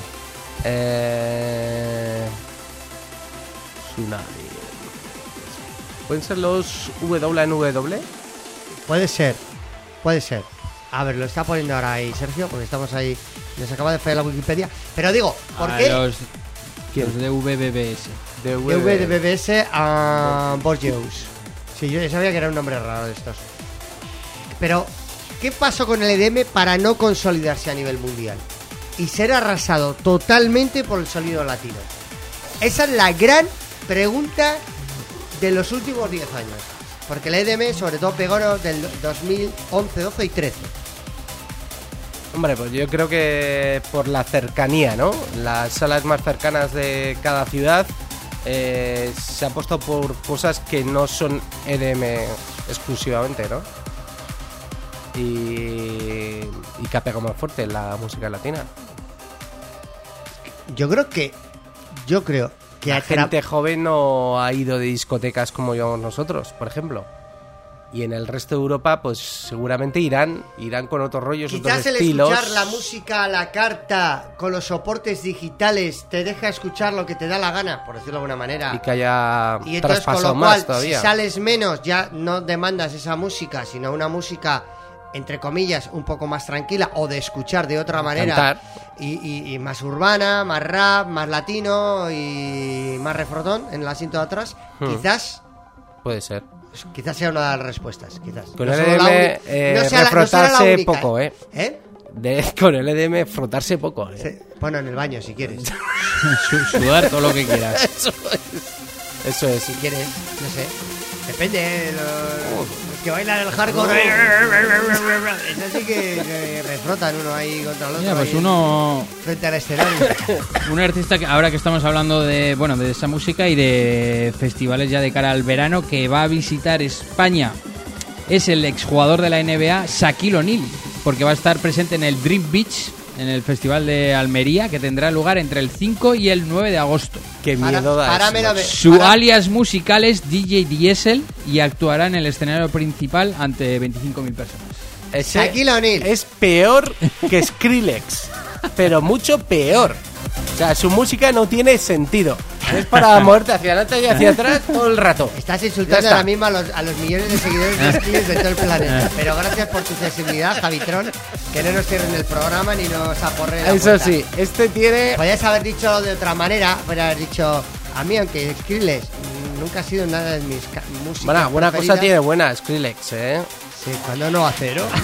Eh... Tsunami. ¿Pueden ser los WNW? puede ser, puede ser. A ver, lo está poniendo ahora ahí Sergio, porque estamos ahí. Nos acaba de fallar la Wikipedia. Pero digo, ¿por Ah, qué? Los, los de VBBS. De BBS a Borgeus. Sí, yo sabía que era un nombre raro de estos. Pero, ¿qué pasó con el EDM para no consolidarse a nivel mundial? Y ser arrasado totalmente por el sonido latino. Esa es la gran pregunta de los últimos 10 años. Porque el EDM sobre todo pegó del 2011, 12 y 13. Hombre, pues yo creo que por la cercanía, ¿no? Las salas más cercanas de cada ciudad eh, se ha puesto por cosas que no son EDM exclusivamente, ¿no? Y, y que ha pegado más fuerte la música latina. Yo creo que... Yo creo que La gente joven no ha ido de discotecas como llevamos nosotros, por ejemplo. Y en el resto de Europa, pues seguramente irán, irán con otros rollos, Quizás otros el estilos. escuchar la música a la carta con los soportes digitales te deja escuchar lo que te da la gana, por decirlo de alguna manera. Y que haya Y entonces, con traspasado lo cual, más todavía. si sales menos, ya no demandas esa música, sino una música, entre comillas, un poco más tranquila o de escuchar de otra manera. Y, y- y más urbana, más rap, más latino y más refrotón en el asiento de atrás. Hmm. Quizás, Puede ser. quizás sea una de las respuestas. Quizás. Con No el EDM, eh, no sea la- no será la refrotarse única, poco, ¿eh? ¿Eh? De, *laughs* con el EDM frotarse poco, ¿eh? Sí, Bueno, en el baño si quieres. *laughs* Su- Sudar todo lo que quieras. *laughs* Eso es. Eso es. Si quieres, no sé. Depende, ¿eh? los, los que bailan el hardcore. Es así que, que refrotan uno ahí contra el otro. Mira, pues ahí uno, Frente al escenario. *laughs* un artista que ahora que estamos hablando de, bueno, de esa música y de festivales ya de cara al verano que va a visitar España es el exjugador de la NBA, Shaquille O'Neal, porque va a estar presente en el Dream Beach, en el Festival de Almería, que tendrá lugar entre el 5 y el 9 de agosto. Qué Para- miedo da Su para- alias musical es DJ Diesel y actuará en el escenario principal ante 25.000 personas. Ese Shaquille O'Neal. es peor que Skrillex, pero mucho peor. O sea, su música no tiene sentido. Es para moverte hacia adelante y hacia atrás todo el rato. Estás insultando está. ahora mismo a los, a los millones de seguidores de skills de todo el planeta. *laughs* Pero gracias por tu sensibilidad, Javitron, que no nos cierren el programa ni nos aporre la Eso puerta. sí, este tiene... Podrías haber dicho de otra manera, podrías haber dicho, a mí, aunque Skrillex nunca ha sido nada de mis ca- músicas Bueno, buena cosa tiene buena Skrillex, ¿eh? Sí, cuando no hace, ¿no? *laughs*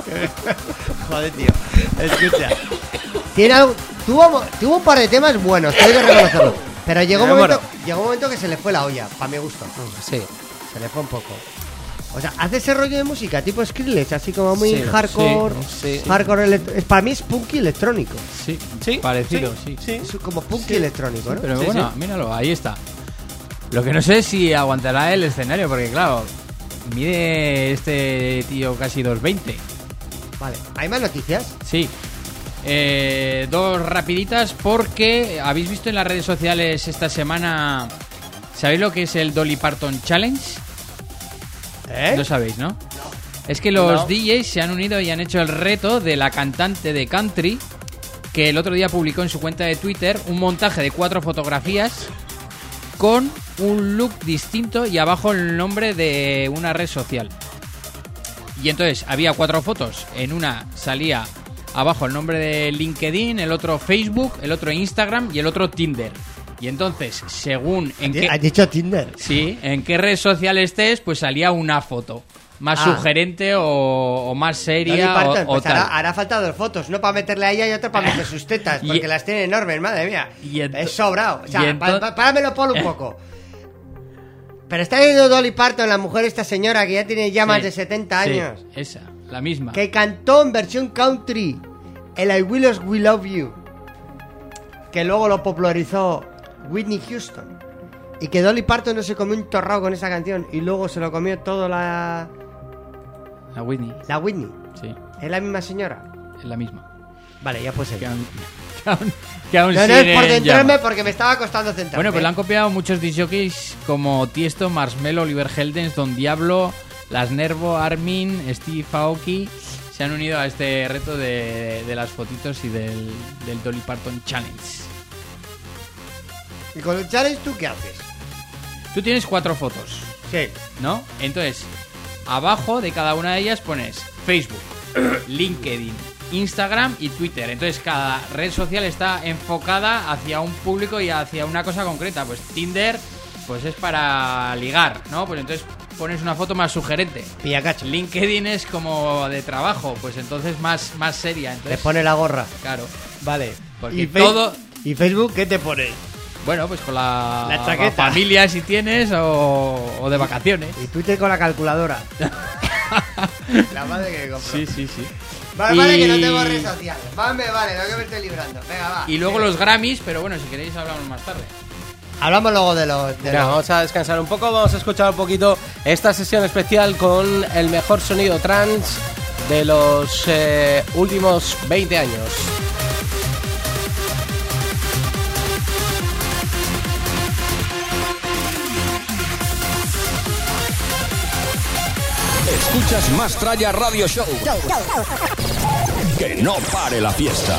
*laughs* Joder, tío. Escucha. Tiene algo- tuvo, tuvo un par de temas buenos, tengo que reconocerlo. Pero llegó un, momento, llegó un momento que se le fue la olla, para mi gusto. Sí. Se le fue un poco. O sea, hace ese rollo de música tipo Skrillex, así como muy Sí, hardcore. sí, sí. Hardcore elect- es- Para mí es punky electrónico. Sí, Sí, parecido, sí. Es como punky electrónico, ¿no? Pero Sí, bueno, míralo, ahí está. Lo que no sé es si aguantará el escenario, porque claro, mide este tío casi 2.20. Vale. ¿Hay más noticias? Sí. Eh, dos rapiditas porque habéis visto en las redes sociales esta semana, ¿sabéis lo que es el Dolly Parton Challenge? ¿Eh? Lo sabéis, ¿no? Es que los No. DJs se han unido y han hecho el reto de la cantante de country que el otro día publicó en su cuenta de Twitter un montaje de cuatro fotografías con un look distinto y abajo el nombre de una red social. Y entonces había cuatro fotos. En una salía abajo el nombre de LinkedIn, el otro Facebook, el otro Instagram y el otro Tinder. Y entonces, según en qué... Has dicho Tinder. Sí, en qué red social estés, pues salía una foto. Más Ah. sugerente o, o más seria Parton, o, o pues tal. hará, hará falta dos fotos, no para meterle a ella y otra para meter sus tetas, *laughs* Y- porque las tiene enormes, madre mía. Y es sobrado. O sea, páramelo Paul un poco. Pero está viendo Dolly Parton, la mujer esta señora que ya tiene ya más de 70 sí, años, esa, la misma. que cantó en versión country el I Will Us We Love You, que luego lo popularizó Whitney Houston. Y que Dolly Parton no se comió un torrado con esa canción y luego se lo comió todo la, La Whitney, la Whitney. sí, ¿Es la misma señora? es la misma. Vale, ya pues Que aún, que aún, que aún No, no es por en centrarme porque me estaba costando centrarme. Bueno, pues le han copiado muchos disjockeys como Tiesto, Marshmello, Oliver Heldens, Don Diablo, Las Nervo, Armin, Steve Aoki. Se han unido a este reto de, de las fotitos y del, del Dolly Parton Challenge. ¿Y con el challenge tú qué haces? Tú tienes cuatro fotos. Sí. ¿no? Entonces, abajo de cada una de ellas pones Facebook, *clears throat* LinkedIn, Instagram y Twitter. Entonces cada red social está enfocada hacia un público y hacia una cosa concreta. Pues Tinder, pues es para ligar, ¿no? Pues entonces pones una foto más sugerente. Pillacacho. LinkedIn es como de trabajo, pues entonces más, más seria. Te Entonces, pone la gorra. Claro. Vale. Porque ¿Y, todo- ¿Y Facebook qué te pone? Bueno, pues con la, La chaqueta. familia si tienes o, o de vacaciones. Y Twitter con la calculadora. *laughs* la madre que compró. Sí, sí, sí. Vale, vale, que no tengo red social. Vale, vale, no que me estoy librando. Venga, va. Y luego los Grammys, pero bueno, si queréis hablamos más tarde. Hablamos luego de los. De Venga, los- vamos a descansar un poco, vamos a escuchar un poquito esta sesión especial con el mejor sonido trans de los eh, últimos 20 años. Escuchas más Tralla Radio Show. Que no pare la fiesta.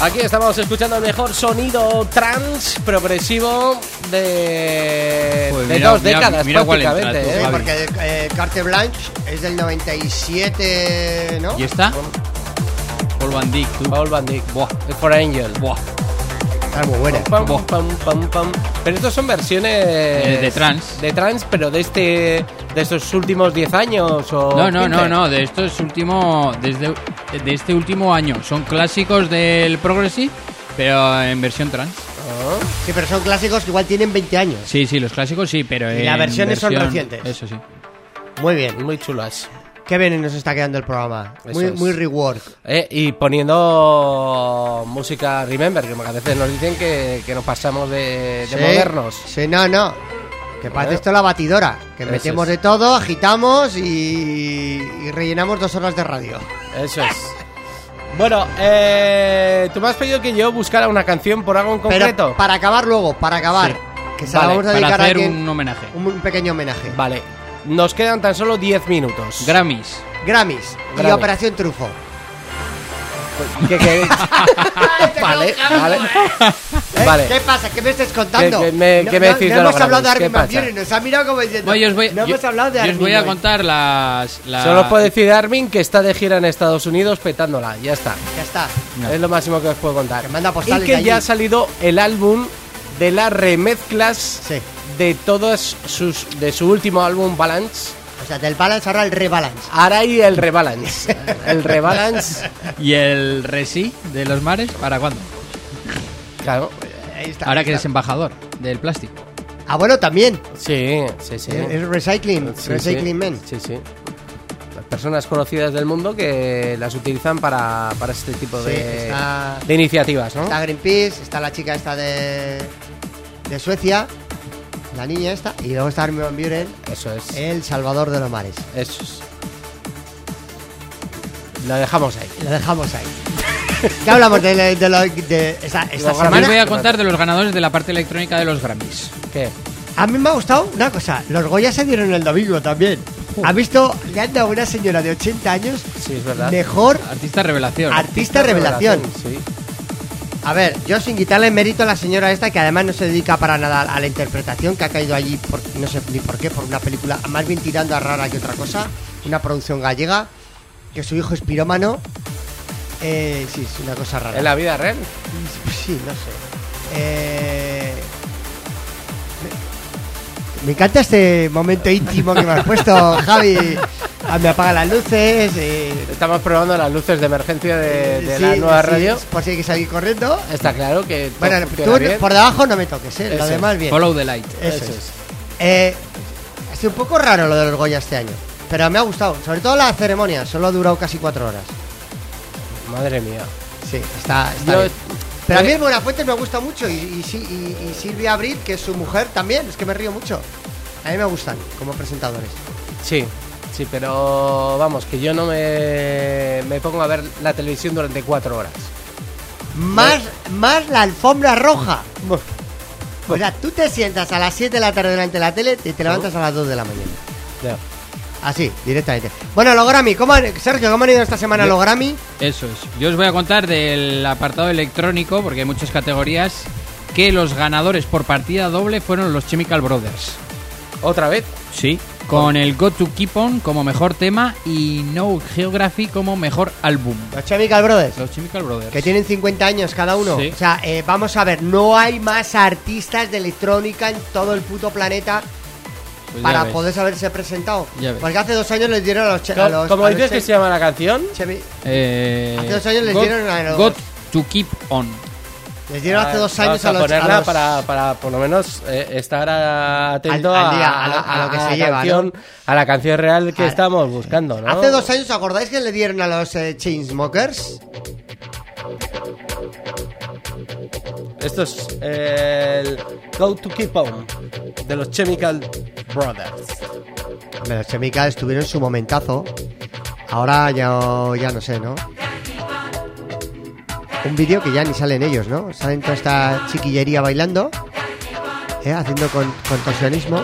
Aquí estamos escuchando el mejor sonido trans progresivo de, Pues de mira, dos mira- décadas mira prácticamente. entra ¿eh? Sí, porque eh, Carte Blanche es del 97, ¿no? ¿Y esta? Paul Van Dyck, tú. Paul Van Dyck. Es For Angel. Buah. Está muy buena. Pam, pam, pam, pam. Pero estos son versiones Eh, de trans. De trans, pero de este de estos últimos 10 años o No, no, 15. no, no, de esto es último, desde de este último año. Son clásicos del Progressive, pero en versión trans. Sí, pero son clásicos que igual tienen 20 años. Sí, sí, los clásicos sí, pero Y las versiones son recientes. Eso sí. Muy bien. Muy chulas. Qué bien nos está quedando el programa. Muy, es. muy rework. Eh, y poniendo música Remember, que a veces nos dicen que, que nos pasamos de, de Sí, modernos. Sí, no, no. Que parece ¿Eh? esto la batidora. Que Eso metemos es. de todo, agitamos y, y rellenamos dos horas de radio. Eso es. Bueno, eh, tú me has pedido que yo buscara una canción por algo en concreto. Pero para acabar luego, para acabar. Que se la Vale, vamos a Para dedicar a hacer alguien- un homenaje. un, un pequeño homenaje. Vale, nos quedan tan solo 10 minutos. Grammys. Grammys y Grammys. Operación Trufo. ¿Qué *laughs* queréis? vale, vale. ¿Eh? Vale. ¿Qué pasa? ¿Qué me estás contando? ¿Qué- qué me- no, qué me no- decís no de los hemos hablado de Grammys? ¿Qué Armin Van pasa? Nos ha mirado como diciendo. Bueno, yo os voy, no yo- hemos hablado de yo os Armin voy a contar las, las- Solo os puedo decir Armin que está de gira en Estados Unidos petándola. Ya está. Ya está. No. Es lo máximo que os puedo contar. Que manda Y postales que de ya ha salido el álbum de las remezclas Sí. De todos sus de su último álbum Balance. O sea, del balance ahora el rebalance. Ahora hay el rebalance. el rebalance. *laughs* ¿Y el Resi de los mares? ¿Para cuándo? Claro. Ahí está. Ahora ahí que eres embajador del plástico. Ah, bueno, también. Sí, sí, sí. Es recycling. Sí, recycling sí. men. Sí, sí. Las personas conocidas del mundo que las utilizan para, para este tipo Sí, de, está- de iniciativas, ¿no? Está Greenpeace, está la chica esta de, de Suecia, la niña esta, y luego está Armin Van Buren, Eso es. el salvador de los mares. Eso es. Lo dejamos ahí. Lo dejamos ahí. *laughs* ¿Qué hablamos de, de, de lo- de esta, esta Los semana? voy a contar de los ganadores de la parte electrónica de los Grammys. ¿Qué? A mí me ha gustado una cosa. Los Goya se dieron el domingo también. ¿Ha visto? Le han dado a una señora de 80 años Sí, es verdad. mejor Artista revelación. artista revelación. Sí. A ver, yo sin quitarle mérito a la señora esta, que además no se dedica para nada a la interpretación, que ha caído allí, por, no sé ni por qué, por una película más bien tirando a rara que otra cosa, una producción gallega, que su hijo es pirómano. Eh, sí, es una cosa rara. ¿En la vida real? Sí, no sé. Eh, me, encanta este momento íntimo que me has puesto, Javi. Ah, Me apaga las luces. eh, Estamos probando las luces de emergencia de, de la nueva sí, radio. Por si hay que salir corriendo. Está claro que. Bueno, tú bien. por debajo no me toques, ¿eh? Eso Lo es. demás bien. Follow the light. Eso, Eso es. es. Eh, ha sido un poco raro lo de los Goya este año. Pero me ha gustado. Sobre todo la ceremonia. Solo ha durado casi cuatro horas. Madre mía. Sí, está, está Yo- bien. Pero a mí el Buenafuente me gusta mucho. Y, y, sí- y- y Silvia Abril, que es su mujer también. Es que me río mucho. A mí me gustan como presentadores. Sí, sí, pero vamos, que yo no me, me pongo a ver la televisión durante cuatro horas. Más, más la alfombra roja. O sea, tú te sientas a las 7 de la tarde delante de la tele y te levantas a las 2 de la mañana. Así, directamente. Bueno, los Grammy. ¿Cómo han- Sergio, ¿cómo han ido esta semana Yo- los Grammy? Eso es. Yo os voy a contar del apartado electrónico, porque hay muchas categorías, que los ganadores por partida doble fueron los Chemical Brothers. ¿Otra vez? Sí. Con el Go to Keep On como mejor tema y No Geography como mejor álbum. Los Chemical Brothers. Los Chemical Brothers. Que tienen 50 años cada uno. Sí. O sea, eh, vamos a ver, no hay más artistas de electrónica en todo el puto planeta Pues para ves. poder haberse presentado. Porque hace dos años les dieron a los... che- a ¿Cómo, los- cómo a los dices que se llama la canción? Chemi- Eh, Hace dos años les Got- dieron a los- Got to Keep On. Les dieron hace Ah, dos años vamos a los... a ponerla los- para, para por lo menos eh, estar a- atento Al- al a, día, a lo- a lo que a se la lleva, canción, a la canción real que A- estamos buscando, ¿no? Hace dos años, ¿os acordáis que le dieron a los eh, Chainsmokers? Es Esto es el Go to Keep On de los Chemical Brothers. Hombre, Los Chemicals tuvieron su momentazo. Ahora ya, ya no sé, ¿no? Un vídeo que ya ni salen ellos, ¿no? Salen toda esta chiquillería bailando, ¿eh? haciendo con, contorsionismo.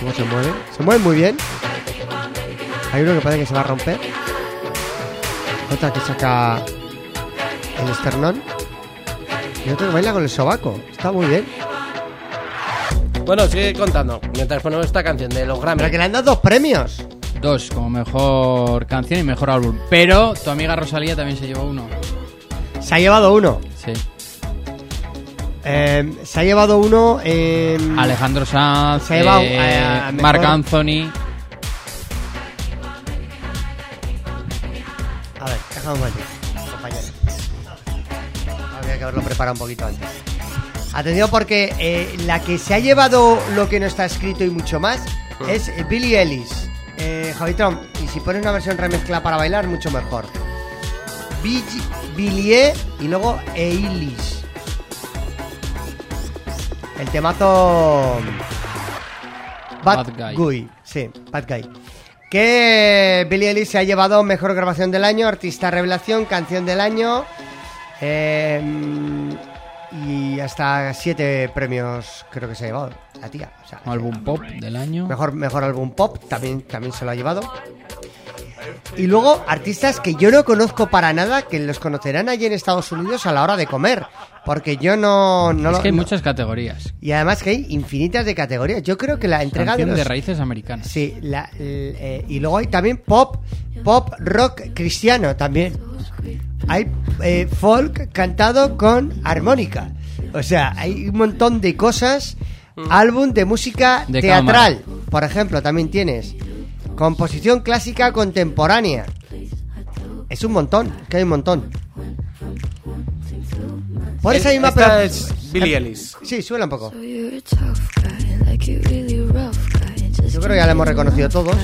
¿Cómo se mueve? Se mueven muy bien. Hay uno que parece que se va a romper. Otra que saca el esternón. Y otro que baila con el sobaco. Está muy bien. Bueno, sigue contando. Mientras ponemos esta canción de los Grammy. Pero que le han dado dos premios. Dos, como mejor canción y mejor álbum. Pero tu amiga Rosalía también se llevó uno. Se ha llevado uno. Sí. Eh, se ha llevado uno. eh, Alejandro Sanz, Se ha llevado, eh, eh, Marc Anthony. A ver, déjame un que haberlo preparado un poquito antes. Atención porque eh, la que se ha llevado lo que no está escrito y mucho más es eh, Billie Ellis. Eh, Javitron, y si pones una versión remezcla para bailar, mucho mejor. Bill- Billie y luego Eilis. El temazo... Bad, Bad Guy. Guy. Sí, Bad Guy. Que Billie Eilish se ha llevado mejor grabación del año, artista revelación, canción del año. Eh, y hasta siete premios creo que se ha llevado la tía. O sea, Álbum pop del año. mejor, mejor álbum pop también, también se lo ha llevado. Y luego artistas que yo no conozco para nada, que los conocerán allí en Estados Unidos a la hora de comer. Porque yo no... no es lo- que hay no- muchas categorías. Y además que hay infinitas de categorías. Yo creo que la entrega de los... de raíces americanas. Sí, la- eh, y luego hay también pop, pop rock cristiano también. Hay eh, folk cantado con armónica. O sea, hay un montón de cosas. Álbum de música De teatral, por ejemplo, también tienes. Composición clásica contemporánea. Es un montón, es que hay un montón. Por esa misma Esta pero- es Billie Ellis. Sí, suena un poco. Yo creo que ya la hemos reconocido todos.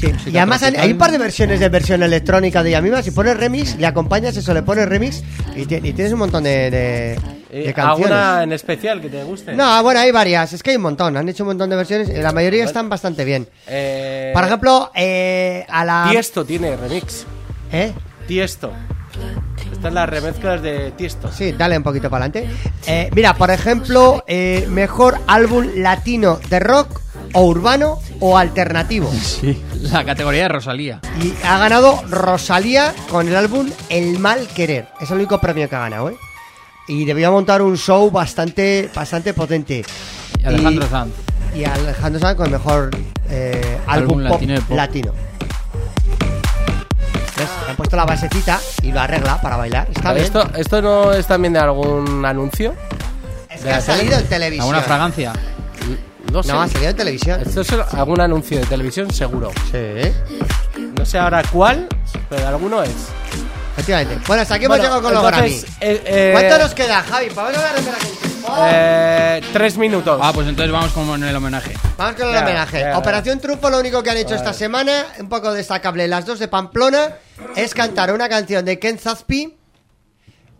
Sí, y además hay, hay un par de versiones de versión electrónica de ella misma. Si pones remix, le acompañas eso, le pones remix y, ti- y tienes un montón de, de- Eh, de canciones. ¿Alguna en especial que te guste? No, bueno, hay varias. Es que hay un montón. Han hecho un montón de versiones. y La mayoría están bastante bien. Eh, Por ejemplo, eh, a la. Tiesto tiene remix. ¿Eh? Tiesto. Están las remezclas de Tiesto. Sí, dale un poquito para adelante. Eh, mira, por ejemplo, eh, mejor álbum latino de rock o urbano o alternativo. Sí. La categoría de Rosalía. Y ha ganado Rosalía con el álbum El Mal Querer. Es el único premio que ha ganado, ¿eh? Y debía montar un show bastante, bastante potente. Y Alejandro Sanz. Y Alejandro Sanz con el mejor eh, álbum, Álbum pop latino de pop. latino. Han puesto la basecita y lo arregla para bailar. Está bien. ¿Esto, ¿Esto no es también de algún anuncio? Es ¿De que ha salido en televisión. ¿Alguna fragancia? No sé. No, ha salido en televisión. Esto es algún anuncio de televisión, seguro. Sí. No sé ahora cuál, pero alguno es. Efectivamente. Bueno, hasta aquí hemos Bueno, llegado con los entonces, Grammy. eh, eh, ¿Cuánto nos queda, Javi? Vamos a ver la. Eh, tres minutos. Ah, pues entonces vamos con el homenaje. Vamos con el Ya, homenaje. Operación Triunfo, lo único que han hecho esta semana, un poco destacable, las dos de Pamplona, es cantar una canción de Ken Zazpi,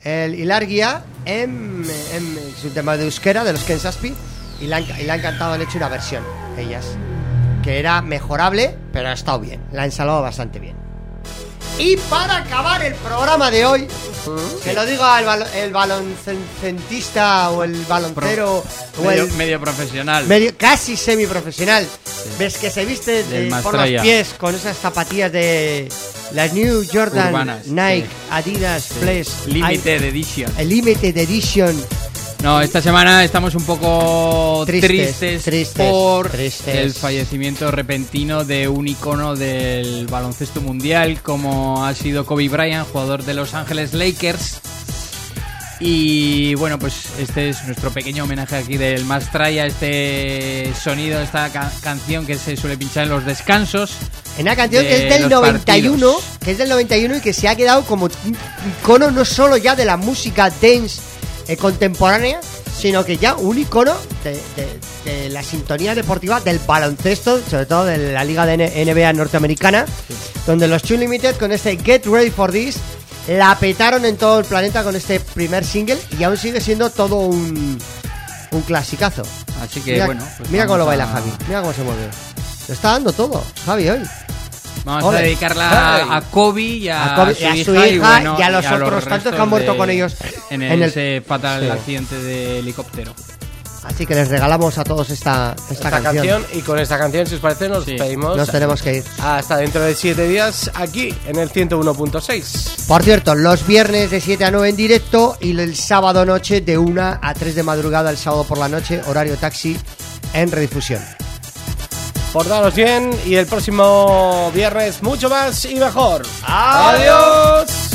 el Hilargia, en, en su tema de euskera, de los Ken Zazpi, y la, han, y la han cantado, han hecho una versión, ellas, que era mejorable, pero ha estado bien, la han salvado bastante bien. Y para acabar el programa de hoy, que lo diga el, balo- el baloncentista o el baloncero o Medio, el medio profesional. medio, casi semiprofesional. Ves que se viste de- por los pies con esas zapatillas de las New Jordan, Urbanas, Nike, sí. Adidas, Flex, Limited Edition. el Limited Edition. No, esta semana estamos un poco Tristes, tristes, tristes, por tristes. el fallecimiento repentino de un icono del baloncesto mundial como ha sido Kobe Bryant, jugador de Los Ángeles Lakers. Y bueno, pues este es nuestro pequeño homenaje aquí del Mastraya, este sonido, esta ca- canción que se suele pinchar en los descansos. En una canción que es del los 91, partidos. que es del 91 y que se ha quedado como icono no solo ya de la música dance eh, contemporánea, sino que ya un icono de, de- de la sintonía deportiva del baloncesto, sobre todo de la liga de NBA norteamericana, donde los Two Limited con este Get Ready for This la petaron en todo el planeta con este primer single y aún sigue siendo todo un, un clasicazo. Así que mira, bueno. pues mira cómo lo baila a- Javi, mira cómo se mueve. Lo está dando todo, Javi, hoy. Vamos Ole. a dedicarla a Kobe y a, A Kobe- su, y a hija, su hija y, bueno, y a los otros tantos que han muerto de- con ellos en, en el- ese fatal Sí. accidente de helicóptero. Así que les regalamos a todos esta, esta, esta canción. canción. y con esta canción, si os parece, nos despedimos. Nos tenemos que ir. Hasta dentro de 7 días aquí en el 101.6. Por cierto, los viernes de 7 a 9 en directo y el sábado noche de 1 a 3 de madrugada el sábado por la noche, horario taxi en redifusión. Portaros bien y el próximo viernes mucho más y mejor. Adiós. Adiós.